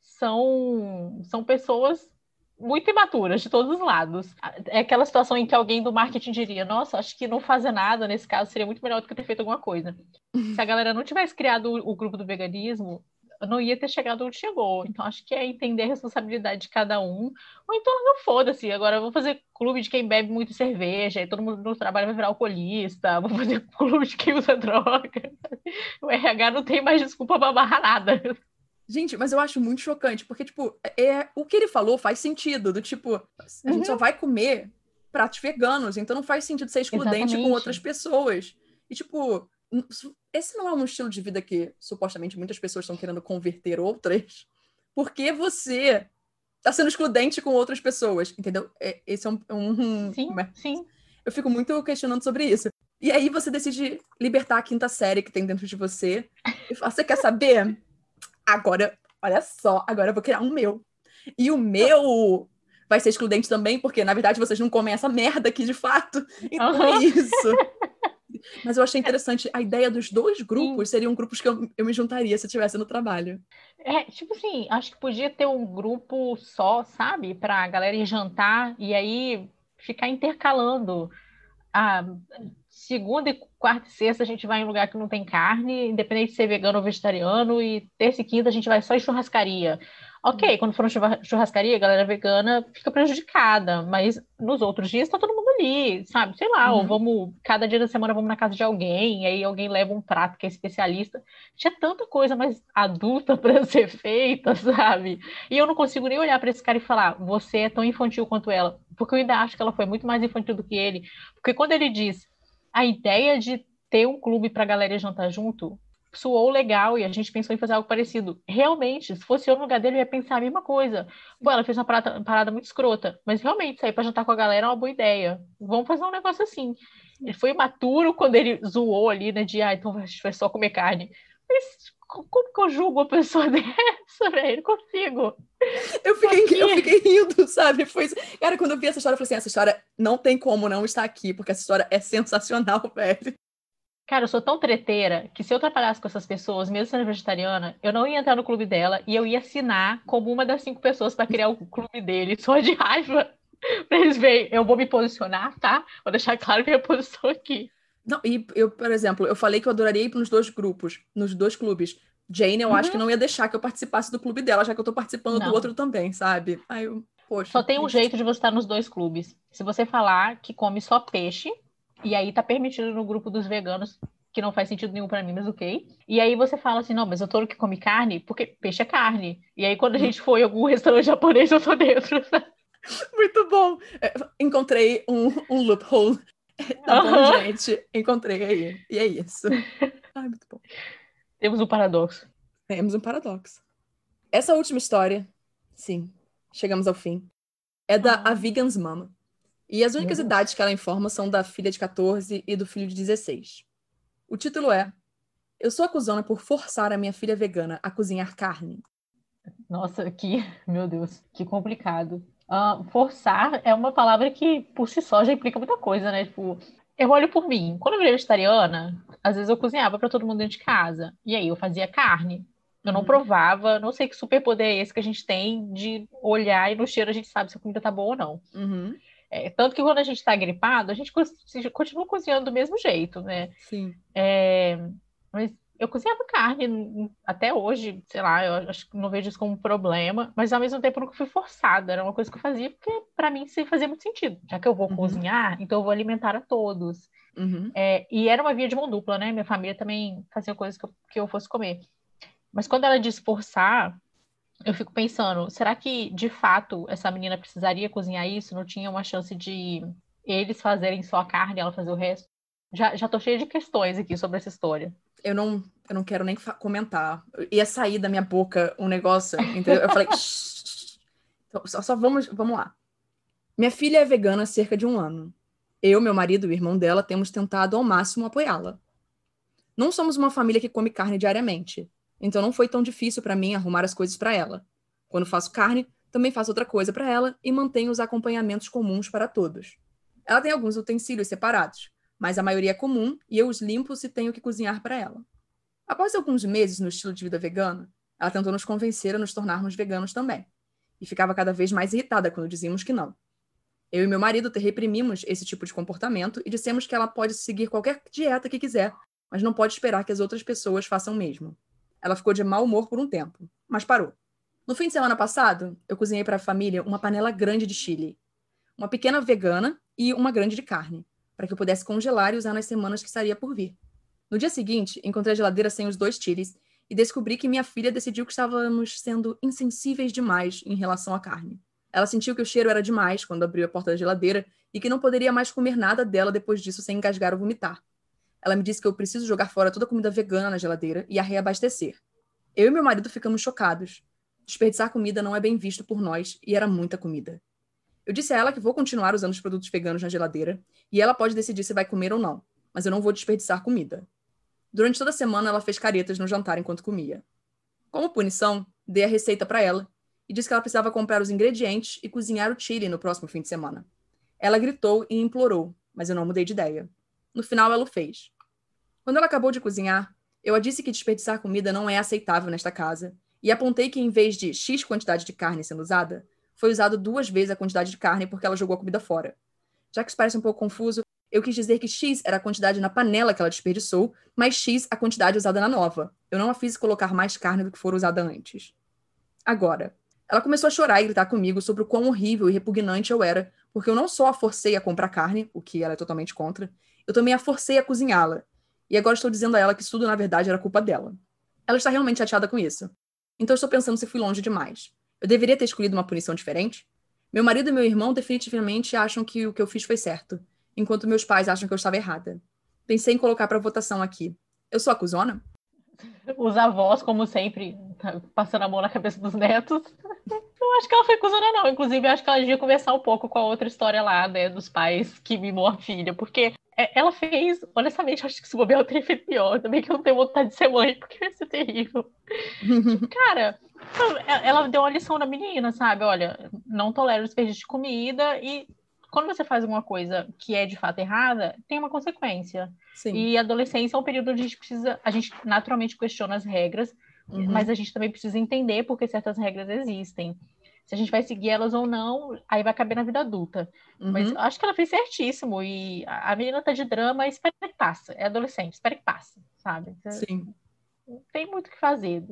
são, são pessoas muito imaturas de todos os lados. É aquela situação em que alguém do marketing diria: Nossa, acho que não fazer nada nesse caso seria muito melhor do que ter feito alguma coisa. Se a galera não tivesse criado o, o grupo do veganismo, não ia ter chegado onde chegou. Então, acho que é entender a responsabilidade de cada um. Ou então, não foda-se, agora vou fazer clube de quem bebe muito cerveja, e todo mundo no trabalho vai virar alcoolista, vou fazer clube de quem usa droga. O RH não tem mais desculpa pra barrar nada. Gente, mas eu acho muito chocante, porque, tipo, é, o que ele falou faz sentido, do tipo, a gente uhum. só vai comer pratos veganos, então não faz sentido ser excludente Exatamente. com outras pessoas. E, tipo, esse não é um estilo de vida que supostamente muitas pessoas estão querendo converter outras. Porque você está sendo excludente com outras pessoas, entendeu? É, esse é um, um sim, sim. Eu fico muito questionando sobre isso. E aí você decide libertar a quinta série que tem dentro de você. E fala, você quer saber? Agora, olha só, agora eu vou criar um meu. E o meu vai ser excludente também, porque na verdade vocês não comem essa merda aqui de fato. Então uhum. é isso. Mas eu achei interessante a ideia dos dois grupos Sim. seriam grupos que eu, eu me juntaria se eu estivesse no trabalho. É, tipo assim, acho que podia ter um grupo só, sabe? Pra galera ir jantar e aí ficar intercalando. A segunda, e quarta e sexta a gente vai em um lugar que não tem carne, independente de ser vegano ou vegetariano, e terça e quinta a gente vai só em churrascaria. Ok, quando for churrascaria, a galera vegana fica prejudicada, mas nos outros dias tá todo mundo ali, sabe? Sei lá, uhum. ou vamos, cada dia da semana vamos na casa de alguém, aí alguém leva um prato que é especialista. Tinha tanta coisa mais adulta para ser feita, sabe? E eu não consigo nem olhar para esse cara e falar, você é tão infantil quanto ela, porque eu ainda acho que ela foi muito mais infantil do que ele. Porque quando ele diz a ideia de ter um clube para a galera jantar junto, soou legal e a gente pensou em fazer algo parecido. Realmente, se fosse eu no lugar dele, eu ia pensar a mesma coisa. Pô, ela fez uma parada, uma parada muito escrota, mas realmente sair para jantar com a galera é uma boa ideia. Vamos fazer um negócio assim. Ele foi imaturo quando ele zoou ali, né? De, ah, então a gente vai só comer carne. Mas como que eu julgo uma pessoa dessa, velho? Não consigo. Eu fiquei, eu fiquei rindo, sabe? Foi... Cara, quando eu vi essa história, eu falei assim: essa história não tem como não estar aqui, porque essa história é sensacional, velho. Cara, eu sou tão treteira que se eu trabalhasse com essas pessoas, mesmo sendo vegetariana, eu não ia entrar no clube dela e eu ia assinar como uma das cinco pessoas para criar o clube dele, só de raiva. pra eles verem, eu vou me posicionar, tá? Vou deixar claro minha posição aqui. Não, e eu, por exemplo, eu falei que eu adoraria ir nos dois grupos, nos dois clubes. Jane, eu uhum. acho que não ia deixar que eu participasse do clube dela, já que eu tô participando não. do outro também, sabe? Aí eu, poxa. Só tem um jeito de você estar nos dois clubes. Se você falar que come só peixe, e aí tá permitido no grupo dos veganos, que não faz sentido nenhum para mim, mas ok. E aí você fala assim, não, mas eu tô no que come carne, porque peixe é carne. E aí quando a gente for em algum restaurante japonês, eu tô dentro. Muito bom. É, encontrei um, um loophole. Tá bom, gente? Encontrei aí. E é isso. Ai, muito bom. Temos um paradoxo. Temos um paradoxo. Essa última história, sim, chegamos ao fim, é da ah. A Vegan's Mama. E as únicas idades que ela informa são da filha de 14 e do filho de 16. O título é Eu sou acusada por forçar a minha filha vegana a cozinhar carne. Nossa, que, meu Deus, que complicado. Uh, forçar é uma palavra que, por si só, já implica muita coisa, né? Tipo, eu olho por mim. Quando eu virei vegetariana, às vezes eu cozinhava para todo mundo dentro de casa. E aí eu fazia carne. Eu não uhum. provava, não sei que superpoder é esse que a gente tem de olhar e no cheiro a gente sabe se a comida tá boa ou não. Uhum. É, tanto que quando a gente está gripado, a gente continua cozinhando do mesmo jeito, né? Sim. É, mas eu cozinhava carne até hoje, sei lá, eu acho que não vejo isso como um problema, mas ao mesmo tempo nunca fui forçada, era uma coisa que eu fazia porque para mim isso fazia muito sentido. Já que eu vou uhum. cozinhar, então eu vou alimentar a todos. Uhum. É, e era uma via de mão dupla, né? Minha família também fazia coisas que eu, que eu fosse comer. Mas quando ela diz forçar, eu fico pensando, será que de fato essa menina precisaria cozinhar isso? Não tinha uma chance de eles fazerem só a carne e ela fazer o resto? Já, já tô cheia de questões aqui sobre essa história. Eu não, eu não quero nem comentar. Ia sair da minha boca um negócio, entendeu? Eu falei, então, só, só vamos, vamos lá. Minha filha é vegana há cerca de um ano. Eu, meu marido e o irmão dela temos tentado ao máximo apoiá-la. Não somos uma família que come carne diariamente, então não foi tão difícil para mim arrumar as coisas para ela. Quando faço carne, também faço outra coisa para ela e mantenho os acompanhamentos comuns para todos. Ela tem alguns utensílios separados, mas a maioria é comum e eu os limpo se tenho que cozinhar para ela. Após alguns meses no estilo de vida vegano, ela tentou nos convencer a nos tornarmos veganos também, e ficava cada vez mais irritada quando dizíamos que não. Eu e meu marido reprimimos esse tipo de comportamento e dissemos que ela pode seguir qualquer dieta que quiser, mas não pode esperar que as outras pessoas façam o mesmo. Ela ficou de mau humor por um tempo, mas parou. No fim de semana passado, eu cozinhei para a família uma panela grande de chili, uma pequena vegana e uma grande de carne, para que eu pudesse congelar e usar nas semanas que estaria por vir. No dia seguinte, encontrei a geladeira sem os dois chilis e descobri que minha filha decidiu que estávamos sendo insensíveis demais em relação à carne. Ela sentiu que o cheiro era demais quando abriu a porta da geladeira e que não poderia mais comer nada dela depois disso sem engasgar ou vomitar. Ela me disse que eu preciso jogar fora toda a comida vegana na geladeira e a reabastecer. Eu e meu marido ficamos chocados. Desperdiçar comida não é bem visto por nós e era muita comida. Eu disse a ela que vou continuar usando os produtos veganos na geladeira e ela pode decidir se vai comer ou não, mas eu não vou desperdiçar comida. Durante toda a semana, ela fez caretas no jantar enquanto comia. Como punição, dei a receita para ela e disse que ela precisava comprar os ingredientes e cozinhar o chili no próximo fim de semana. Ela gritou e implorou, mas eu não mudei de ideia. No final, ela o fez. Quando ela acabou de cozinhar, eu a disse que desperdiçar comida não é aceitável nesta casa e apontei que, em vez de X quantidade de carne sendo usada, foi usado duas vezes a quantidade de carne porque ela jogou a comida fora. Já que isso parece um pouco confuso, eu quis dizer que X era a quantidade na panela que ela desperdiçou, mas X a quantidade usada na nova. Eu não a fiz colocar mais carne do que for usada antes. Agora, ela começou a chorar e gritar comigo sobre o quão horrível e repugnante eu era, porque eu não só a forcei a comprar carne, o que ela é totalmente contra, eu também a forcei a cozinhá-la. E agora estou dizendo a ela que isso tudo, na verdade, era culpa dela. Ela está realmente chateada com isso. Então estou pensando se fui longe demais. Eu deveria ter escolhido uma punição diferente? Meu marido e meu irmão definitivamente acham que o que eu fiz foi certo enquanto meus pais acham que eu estava errada. Pensei em colocar para votação aqui. Eu sou acusona? Os avós, como sempre, passando a mão na cabeça dos netos. Eu acho que ela foi acusona, não. Inclusive, acho que ela devia conversar um pouco com a outra história lá, né, dos pais que mimou a filha, porque ela fez, honestamente, acho que se bobear eu teria feito pior. Também que eu não tenho vontade de ser mãe, porque vai ser terrível. Cara, ela deu uma lição na menina, sabe? Olha, não tolero desperdício de comida e quando você faz alguma coisa que é de fato errada, tem uma consequência. Sim. E adolescência é um período onde a gente precisa, a gente naturalmente questiona as regras, uhum. mas a gente também precisa entender porque certas regras existem. Se a gente vai seguir elas ou não, aí vai caber na vida adulta. Uhum. Mas eu acho que ela fez certíssimo. E a menina tá de drama, espera que passa. É adolescente, espera que passa, sabe? Sim. Não tem muito o que fazer.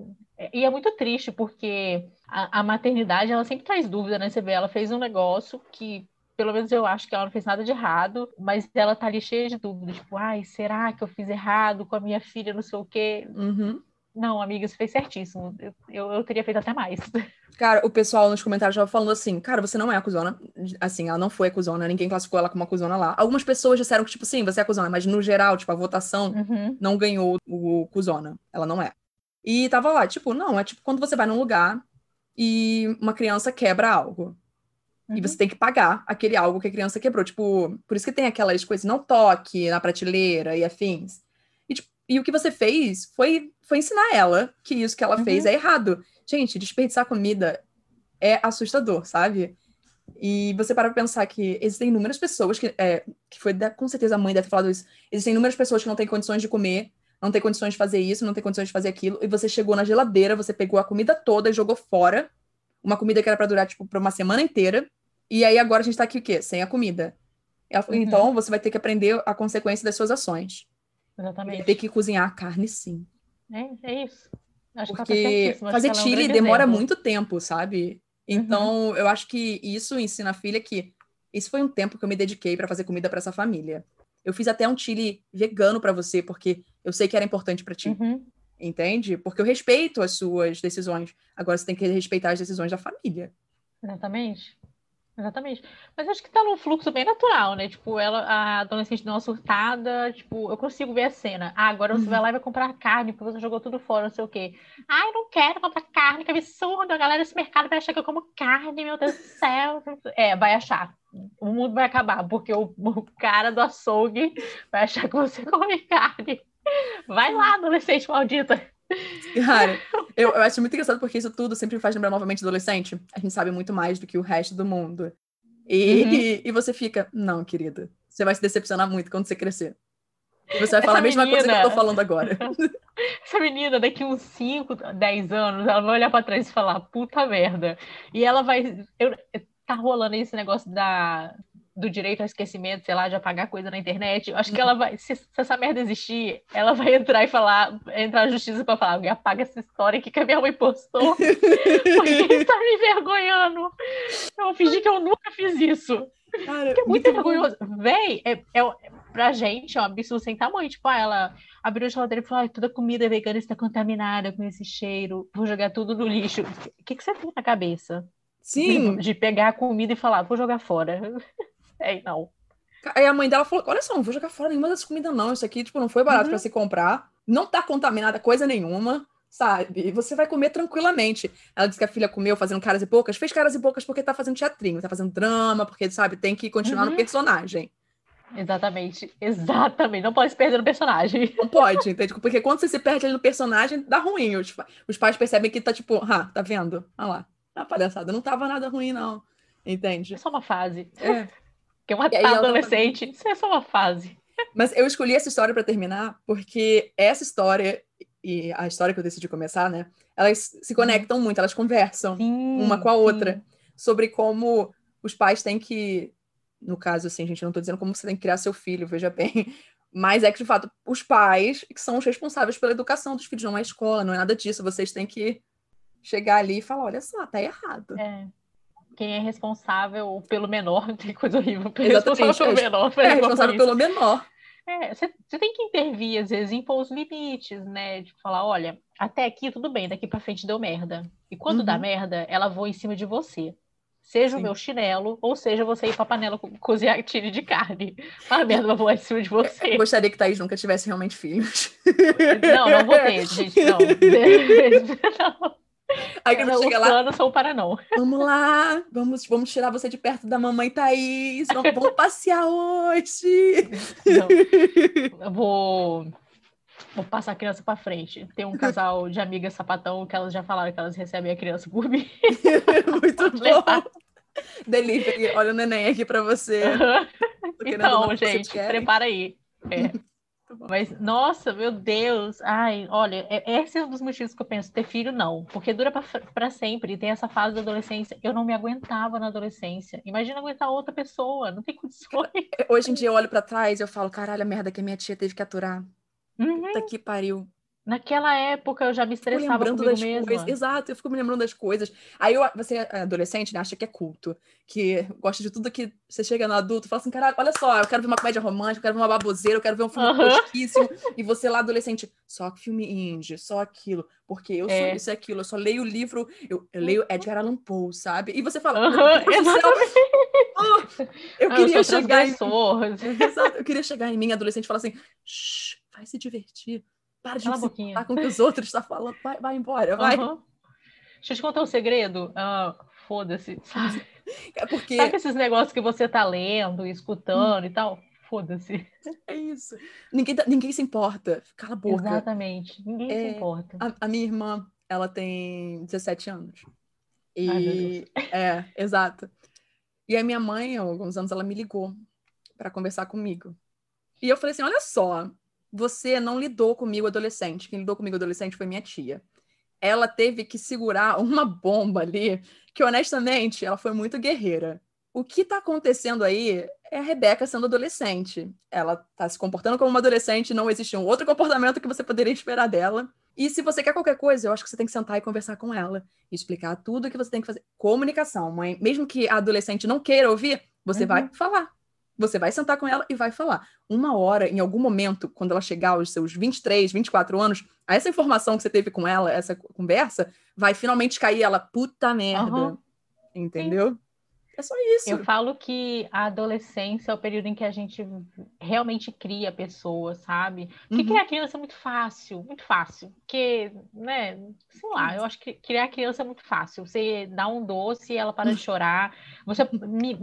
E é muito triste, porque a, a maternidade, ela sempre traz dúvida, né? Você vê, ela fez um negócio que pelo menos eu acho que ela não fez nada de errado, mas ela tá ali cheia de dúvidas, tipo, ai, será que eu fiz errado com a minha filha, não sei o quê? Uhum. Não, amiga, você fez certíssimo. Eu, eu, eu, teria feito até mais. Cara, o pessoal nos comentários já falando assim, cara, você não é acusona. Assim, ela não foi acusona, ninguém classificou ela como acusona lá. Algumas pessoas disseram que, tipo, sim, você é acusona, mas no geral, tipo, a votação uhum. não ganhou o acusona. Ela não é. E tava lá, tipo, não, é tipo quando você vai num lugar e uma criança quebra algo. Uhum. E você tem que pagar aquele algo que a criança quebrou. Tipo, por isso que tem aquelas coisas, não toque na prateleira e afins. E, tipo, e o que você fez foi, foi ensinar ela que isso que ela uhum. fez é errado. Gente, desperdiçar comida é assustador, sabe? E você para pensar que existem inúmeras pessoas que, é, que foi, com certeza a mãe deve ter falado isso, existem inúmeras pessoas que não têm condições de comer, não têm condições de fazer isso, não têm condições de fazer aquilo, e você chegou na geladeira, você pegou a comida toda e jogou fora, uma comida que era para durar, tipo, para uma semana inteira, e aí agora a gente tá aqui o quê? Sem a comida. Uhum. Então você vai ter que aprender a consequência das suas ações. Exatamente. Vai ter que cozinhar a carne, sim. É, é isso. Acho Porque tá fazer chile é um demora exemplo. muito tempo, sabe? Então, uhum. eu acho que isso ensina a filha que isso foi um tempo que eu me dediquei para fazer comida para essa família. Eu fiz até um chile vegano para você, porque eu sei que era importante para ti. Uhum. Entende? Porque eu respeito as suas decisões. Agora você tem que respeitar as decisões da família. Exatamente. Exatamente. Mas acho que tá num fluxo bem natural, né? Tipo, ela, a adolescente deu uma surtada, tipo, eu consigo ver a cena. Ah, agora você uhum. vai lá e vai comprar carne, porque você jogou tudo fora, não sei o quê. Ai, não quero comprar carne, que absurdo. A galera desse mercado vai achar que eu como carne, meu Deus do céu. É, vai achar. O mundo vai acabar, porque o, o cara do açougue vai achar que você come carne. Vai lá, adolescente maldita. Cara, eu, eu acho muito engraçado porque isso tudo sempre faz lembrar novamente adolescente. A gente sabe muito mais do que o resto do mundo. E, uhum. e, e, você fica, não, querida, você vai se decepcionar muito quando você crescer. Você vai falar a mesma menina... coisa que eu tô falando agora. Essa menina, daqui uns 5, 10 anos, ela vai olhar pra trás e falar, puta merda. E ela vai. Eu, tá rolando esse negócio da do direito ao esquecimento, sei lá, de apagar coisa na internet, eu acho que ela vai, se, se, essa merda existir, ela vai entrar e falar, entrar na justiça para falar, alguém apaga essa história aqui que a minha mãe postou, porque está me envergonhando. Eu fingi que eu nunca fiz isso. Cara, é muito vergonhoso. Véi, é, é, pra gente é um absurdo sem tamanho. Tipo, ah, ela abriu a geladeira e falou: ah, toda comida vegana está contaminada com esse cheiro, vou jogar tudo no lixo. O que, que você tem na cabeça? Sim. De, de pegar a comida e falar, vou jogar fora. É, não. Aí a mãe dela falou: olha só, não vou jogar fora nenhuma dessas comidas, não. Isso aqui, tipo, não foi barato uhum. para se comprar. Não tá contaminada coisa nenhuma sabe? E você vai comer tranquilamente. Ela disse que a filha comeu fazendo caras e bocas, fez caras e bocas porque tá fazendo teatrinho, tá fazendo drama, porque, sabe, tem que continuar uhum. no personagem. Exatamente, exatamente. Não pode se perder no personagem. Não pode, entende? Porque quando você se perde ali no personagem, dá ruim. Os, os pais percebem que tá tipo, ah, tá vendo? Olha lá, a palhaçada. Não tava nada ruim, não. Entende? É só uma fase. É. Porque uma adolescente, isso é só uma fase. Mas eu escolhi essa história para terminar porque essa história e a história que eu decidi começar, né? Elas se conectam muito, elas conversam sim, uma com a outra sim. sobre como os pais têm que, no caso, assim, gente, não estou dizendo como você tem que criar seu filho, veja bem, mas é que, de fato, os pais que são os responsáveis pela educação dos filhos, não é a escola, não é nada disso, vocês têm que chegar ali e falar, olha só, tá errado. É. Quem é responsável pelo menor, tem coisa horrível. Quem é responsável pelo menor. É responsável pelo menor. É, você tem que intervir, às vezes, impor os limites, né? De falar, olha, até aqui tudo bem, daqui para frente deu merda. E quando uhum. dá merda, ela voa em cima de você. Seja Sim. o meu chinelo, ou seja você ir pra panela co cozinhar tiro de carne. A merda vai voar em cima de você. Eu gostaria que Thaís nunca tivesse realmente filhos. Não, não vou ter, gente, não. não. Aí que não chega lá. Não sou para não. Vamos lá, vamos, vamos tirar você de perto da mamãe Thaís. Vamos, vamos passear hoje. Não, eu vou, vou passar a criança para frente. Tem um casal de amigas sapatão que elas já falaram que elas recebem a criança por mim. Muito bom. Delivery, olha o neném aqui para você. Então, gente, prepara aí. É. Mas, nossa, meu Deus. Ai, olha, é, esse é um dos motivos que eu penso, ter filho não. Porque dura para sempre. Tem essa fase da adolescência. Eu não me aguentava na adolescência. Imagina aguentar outra pessoa. Não tem condições. Hoje em dia eu olho para trás e eu falo, caralho, a merda que a minha tia teve que aturar. Uhum. Puta que pariu. Naquela época eu já me estressava comigo das mesma. Coisas. Exato, eu fico me lembrando das coisas. Aí eu, você é adolescente, né, acha que é culto, que gosta de tudo que você chega no adulto, fala assim, caralho, olha só, eu quero ver uma comédia romântica, eu quero ver uma baboseira, eu quero ver um filme tosquíssimo. e você lá adolescente, só filme indie, só aquilo, porque eu sou é. isso e aquilo, eu só leio o livro, eu, eu leio Edgar Allan Poe, sabe? E você fala, oh, eu ah, queria eu chegar em... Exato, eu queria chegar em mim, adolescente, e falar assim, vai se divertir para de Cala se com o que os outros estão falando. Vai, vai embora, vai. Uhum. Deixa eu te contar um segredo. Uh, Foda-se, sabe? É porque... Sabe esses negócios que você tá lendo, escutando hum. e tal? Foda-se. É isso. Ninguém, tá, ninguém se importa. Cala a boca. Exatamente. Ninguém é, se importa. A, a, minha irmã, ela tem 17 anos. E Ai, é, exato. E a minha mãe, há alguns anos, ela me ligou para conversar comigo. E eu falei assim: olha só, você não lidou comigo adolescente. Quem lidou comigo adolescente foi minha tia. Ela teve que segurar uma bomba ali, que honestamente, ela foi muito guerreira. O que está acontecendo aí é a Rebeca sendo adolescente. Ela está se comportando como uma adolescente, não existe um outro comportamento que você poderia esperar dela. E se você quer qualquer coisa, eu acho que você tem que sentar e conversar com ela e explicar tudo o que você tem que fazer. Comunicação, mãe. Mesmo que a adolescente não queira ouvir, você uhum. vai falar. Você vai sentar com ela e vai falar. Uma hora, em algum momento, quando ela chegar aos seus 23, 24 anos, essa informação que você teve com ela, essa conversa, vai finalmente cair ela, puta merda. Uhum. Entendeu? Sim. É só isso. Eu falo que a adolescência é o período em que a gente realmente cria pessoas, sabe? Porque uhum. criar criança é muito fácil, muito fácil. Porque, né, sei lá, eu acho que criar criança é muito fácil. Você dá um doce e ela para de chorar. Você,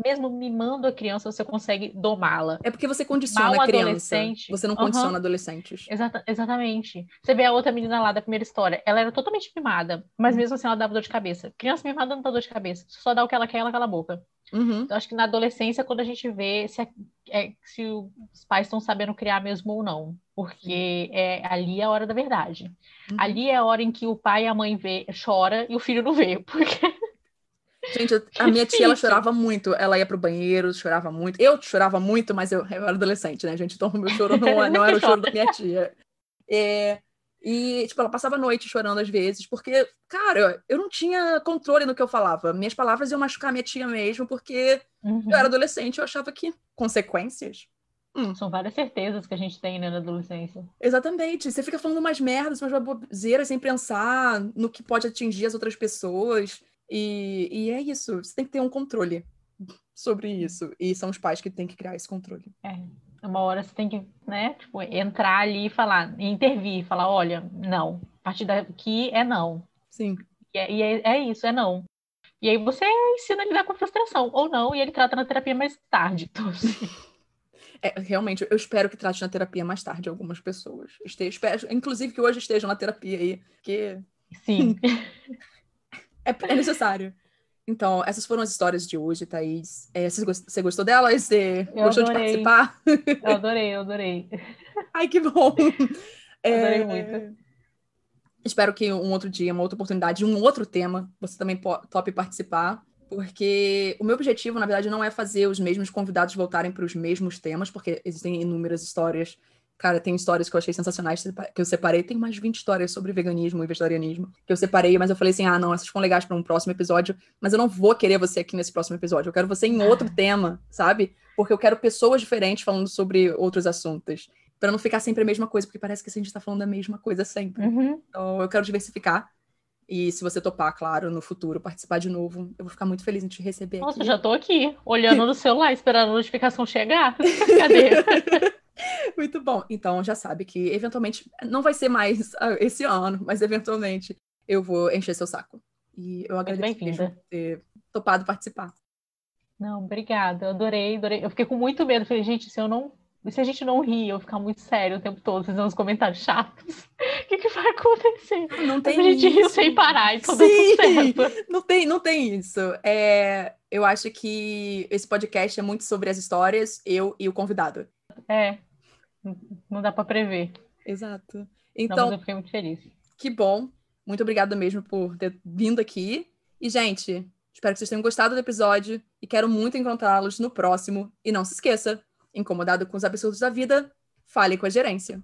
mesmo mimando a criança, você consegue domá-la. É porque você condiciona a criança. Você não condiciona uhum. adolescentes. Exata, exatamente. Você vê a outra menina lá da primeira história. Ela era totalmente mimada, mas uhum. mesmo assim ela dava dor de cabeça. Criança mimada não dá dor de cabeça. Só dá o que ela quer, ela cala a boca. Uhum. Então, acho que na adolescência, quando a gente vê se, é, se os pais estão sabendo criar mesmo ou não. Porque é, ali é a hora da verdade. Uhum. Ali é a hora em que o pai e a mãe vê, chora e o filho não vê. Porque Gente, a minha tia, ela chorava muito. Ela ia pro banheiro, chorava muito. Eu chorava muito, mas eu, eu era adolescente, né, gente? Então o meu choro não, não era o choro da minha tia. É, e, tipo, ela passava a noite chorando às vezes, porque, cara, eu não tinha controle no que eu falava. Minhas palavras iam machucar minha tia mesmo, porque uhum. eu era adolescente, eu achava que consequências. Hum. São várias certezas que a gente tem né, na adolescência. Exatamente. Você fica falando umas merdas, umas baboseiras sem pensar no que pode atingir as outras pessoas. E, e é isso. Você tem que ter um controle sobre isso. E são os pais que têm que criar esse controle. É. Uma hora você tem que, né, tipo, entrar ali e falar, intervir, falar, olha, não, a partir daqui é não. Sim. E, é, e é, é, isso, é não. E aí você ensina a lidar com a frustração, ou não, e ele trata na terapia mais tarde. Então, assim. É, realmente, eu espero que trate na terapia mais tarde algumas pessoas. Este, espero, inclusive que hoje estejam na terapia aí, que... Sim. é, é necessário. Então, essas foram as histórias de hoje, Thaís. É, você gostou delas? Você eu gostou adorei. de participar? Eu adorei, eu adorei. Ai, que bom! É, adorei muito. Espero que um outro dia, uma outra oportunidade, um outro tema, você também tope participar, porque o meu objetivo, na verdade, não é fazer os mesmos convidados voltarem para os mesmos temas, porque existem inúmeras histórias Cara, tem histórias que eu achei sensacionais que eu separei. Tem mais 20 histórias sobre veganismo e vegetarianismo que eu separei, mas eu falei assim: ah, não, essas ficam legais para um próximo episódio, mas eu não vou querer você aqui nesse próximo episódio. Eu quero você em outro tema, sabe? Porque eu quero pessoas diferentes falando sobre outros assuntos. Para não ficar sempre a mesma coisa, porque parece que a gente está falando da mesma coisa sempre. Uhum. Então, eu quero diversificar. E se você topar, claro, no futuro, participar de novo, eu vou ficar muito feliz em te receber. Nossa, aqui. já tô aqui, olhando no celular, esperando a notificação chegar. Cadê? Muito bom. Então já sabe que eventualmente não vai ser mais uh, esse ano, mas eventualmente eu vou encher seu saco. E eu agradeço por ter topado participar. Não, obrigada. Eu adorei, adorei. Eu fiquei com muito medo. Falei, gente, se eu não. Se a gente não rir, eu ficar muito sério o tempo todo, fazendo uns comentários chatos, o que, que vai acontecer? Não tem a gente isso. riu sem parar, Sim, tudo certo. Não tem, não tem isso. É, eu acho que esse podcast é muito sobre as histórias, eu e o convidado. É, não dá para prever. Exato. Então, não, eu fiquei muito feliz. Que bom. Muito obrigada mesmo por ter vindo aqui. E, gente, espero que vocês tenham gostado do episódio e quero muito encontrá-los no próximo. E não se esqueça, incomodado com os absurdos da vida, fale com a gerência.